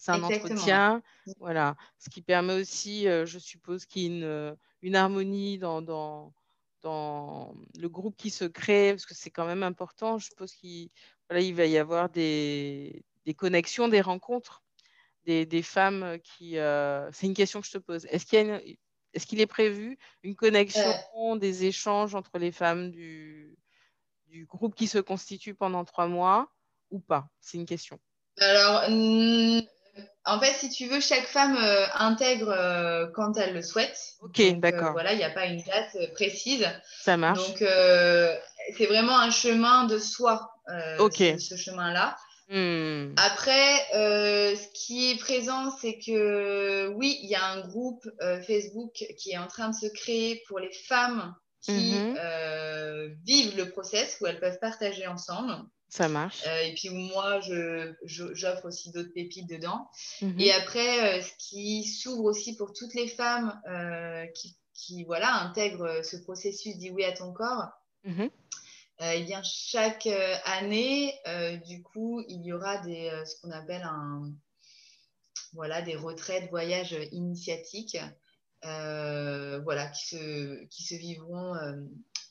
C'est un entretien, voilà. Ce qui permet aussi, euh, je suppose, qu'il y ait une, euh, une harmonie dans, dans, dans, le groupe qui se crée, parce que c'est quand même important. Je suppose qu'il voilà, il va y avoir des, des connexions, des rencontres, des, des femmes qui. Euh, c'est une question que je te pose. Est-ce qu'il, est, est, qu'il est prévu une connexion, des échanges entre les femmes du, du groupe qui se constitue pendant trois mois ou pas? C'est une question. Alors, en fait, si tu veux, chaque femme euh, intègre euh, quand elle le souhaite. Ok, euh, d'accord. voilà, il n'y a pas une date précise. Ça marche. Donc, c'est vraiment un chemin de soi, ce, chemin-là. Hmm. Après, ce qui est présent, c'est que oui, il y a un groupe Facebook qui est en train de se créer pour les femmes qui mhm. vivent le process, où elles peuvent partager ensemble. Ça marche. Euh, et puis moi, j'offre aussi d'autres pépites dedans. Mhm. Et après, euh, ce qui s'ouvre aussi pour toutes les femmes euh, qui, qui, voilà, intègrent ce processus Dis oui à ton corps. Mhm. eh bien, chaque année, du coup, il y aura des, ce qu'on appelle un, voilà, des retraites, voyages initiatiques, voilà, qui se, qui se vivront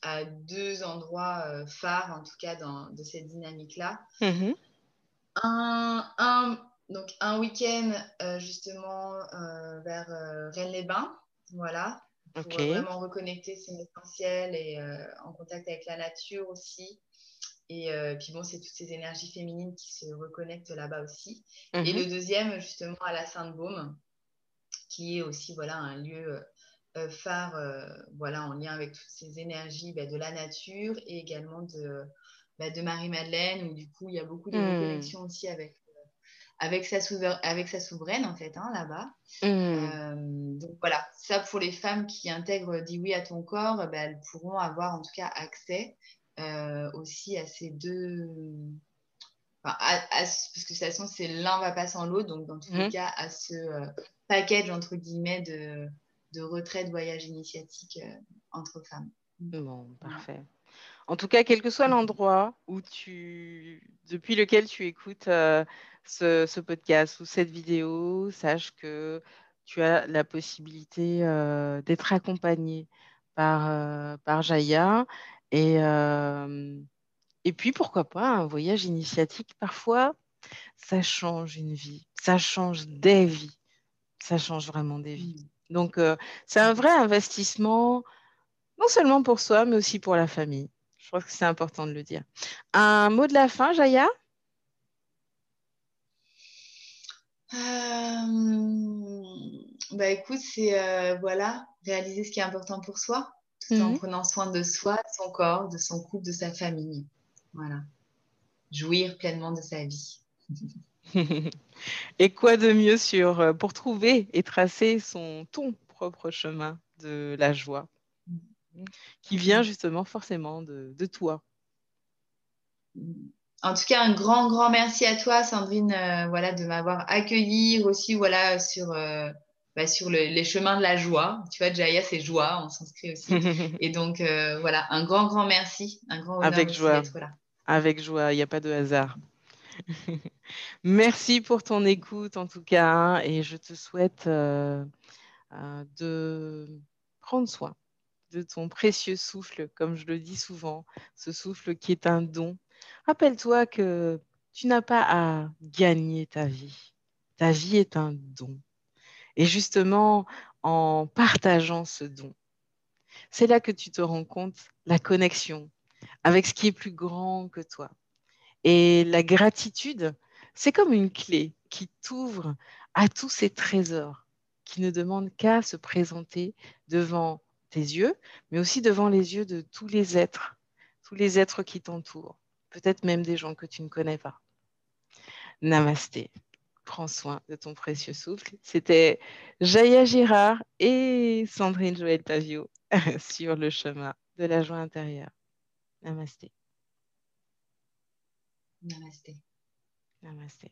à deux endroits euh, phares, en tout cas, dans, de cette dynamique-là. Mhm. Un, donc un week-end, euh, justement, euh, vers Rennes-les-Bains, voilà, pour vraiment reconnecter son essentiel et en contact avec la nature aussi. Et puis bon, c'est toutes ces énergies féminines qui se reconnectent là-bas aussi. Et mhm. le deuxième, justement, à la Sainte-Baume, qui est aussi voilà, un lieu phare euh, voilà, en lien avec toutes ces énergies bah, de la nature et également de, bah, de Marie-Madeleine, où du coup, il y a beaucoup de mmh. aussi avec, euh, avec, sa avec sa souveraine, en fait, hein, là-bas. Hmm. donc voilà, ça pour les femmes qui intègrent Dis oui à ton corps, bah, elles pourront avoir en tout cas accès aussi à ces deux parce que de toute façon, c'est l'un va pas sans l'autre. Donc, dans tous les mhm. cas, à ce euh, package, entre guillemets, de, de retraite, voyage initiatique euh, entre femmes. Bon, parfait. En tout cas, quel que soit l'endroit où tu, depuis lequel tu écoutes euh, ce, podcast ou cette vidéo, sache que tu as la possibilité d'être accompagné par, par Jaya et et puis, pourquoi pas, un voyage initiatique, parfois, ça change une vie, ça change des vies, ça change vraiment des vies. Donc, euh, c'est un vrai investissement, non seulement pour soi, mais aussi pour la famille. Je crois que c'est important de le dire. Un mot de la fin, Jaya? Euh, bah écoute, c'est euh, voilà, réaliser ce qui est important pour soi, tout en mmh. prenant soin de soi, de son corps, de son couple, de sa famille. Voilà. Jouir pleinement de sa vie. et quoi de mieux sur, euh, pour trouver et tracer son ton propre chemin de la joie qui vient justement forcément de, toi? En tout cas, un grand, grand merci à toi, Sandrine, euh, voilà, de m'avoir accueilli aussi voilà, sur, euh, bah, sur les chemins de la joie. Tu vois, Jaya, c'est joie en sanskrit aussi. Et donc, voilà, un grand, grand merci. Un grand honneur Avec joie. là. Avec joie, il n'y a pas de hasard. Merci pour ton écoute en tout cas et je te souhaite euh, euh, de prendre soin de ton précieux souffle, comme je le dis souvent, ce souffle qui est un don. Rappelle-toi que tu n'as pas à gagner ta vie. Ta vie est un don. Et justement, en partageant ce don, c'est là que tu te rends compte la connexion avec ce qui est plus grand que toi. Et la gratitude, c'est comme une clé qui t'ouvre à tous ces trésors qui ne demandent qu'à se présenter devant tes yeux, mais aussi devant les yeux de tous les êtres, tous les êtres qui t'entourent, peut-être même des gens que tu ne connais pas. Namasté. Prends soin de ton précieux souffle. C'était Jaya Girard et Sandrine Joël Pavio sur le chemin de la joie intérieure. Namaste. Namaste. Namaste.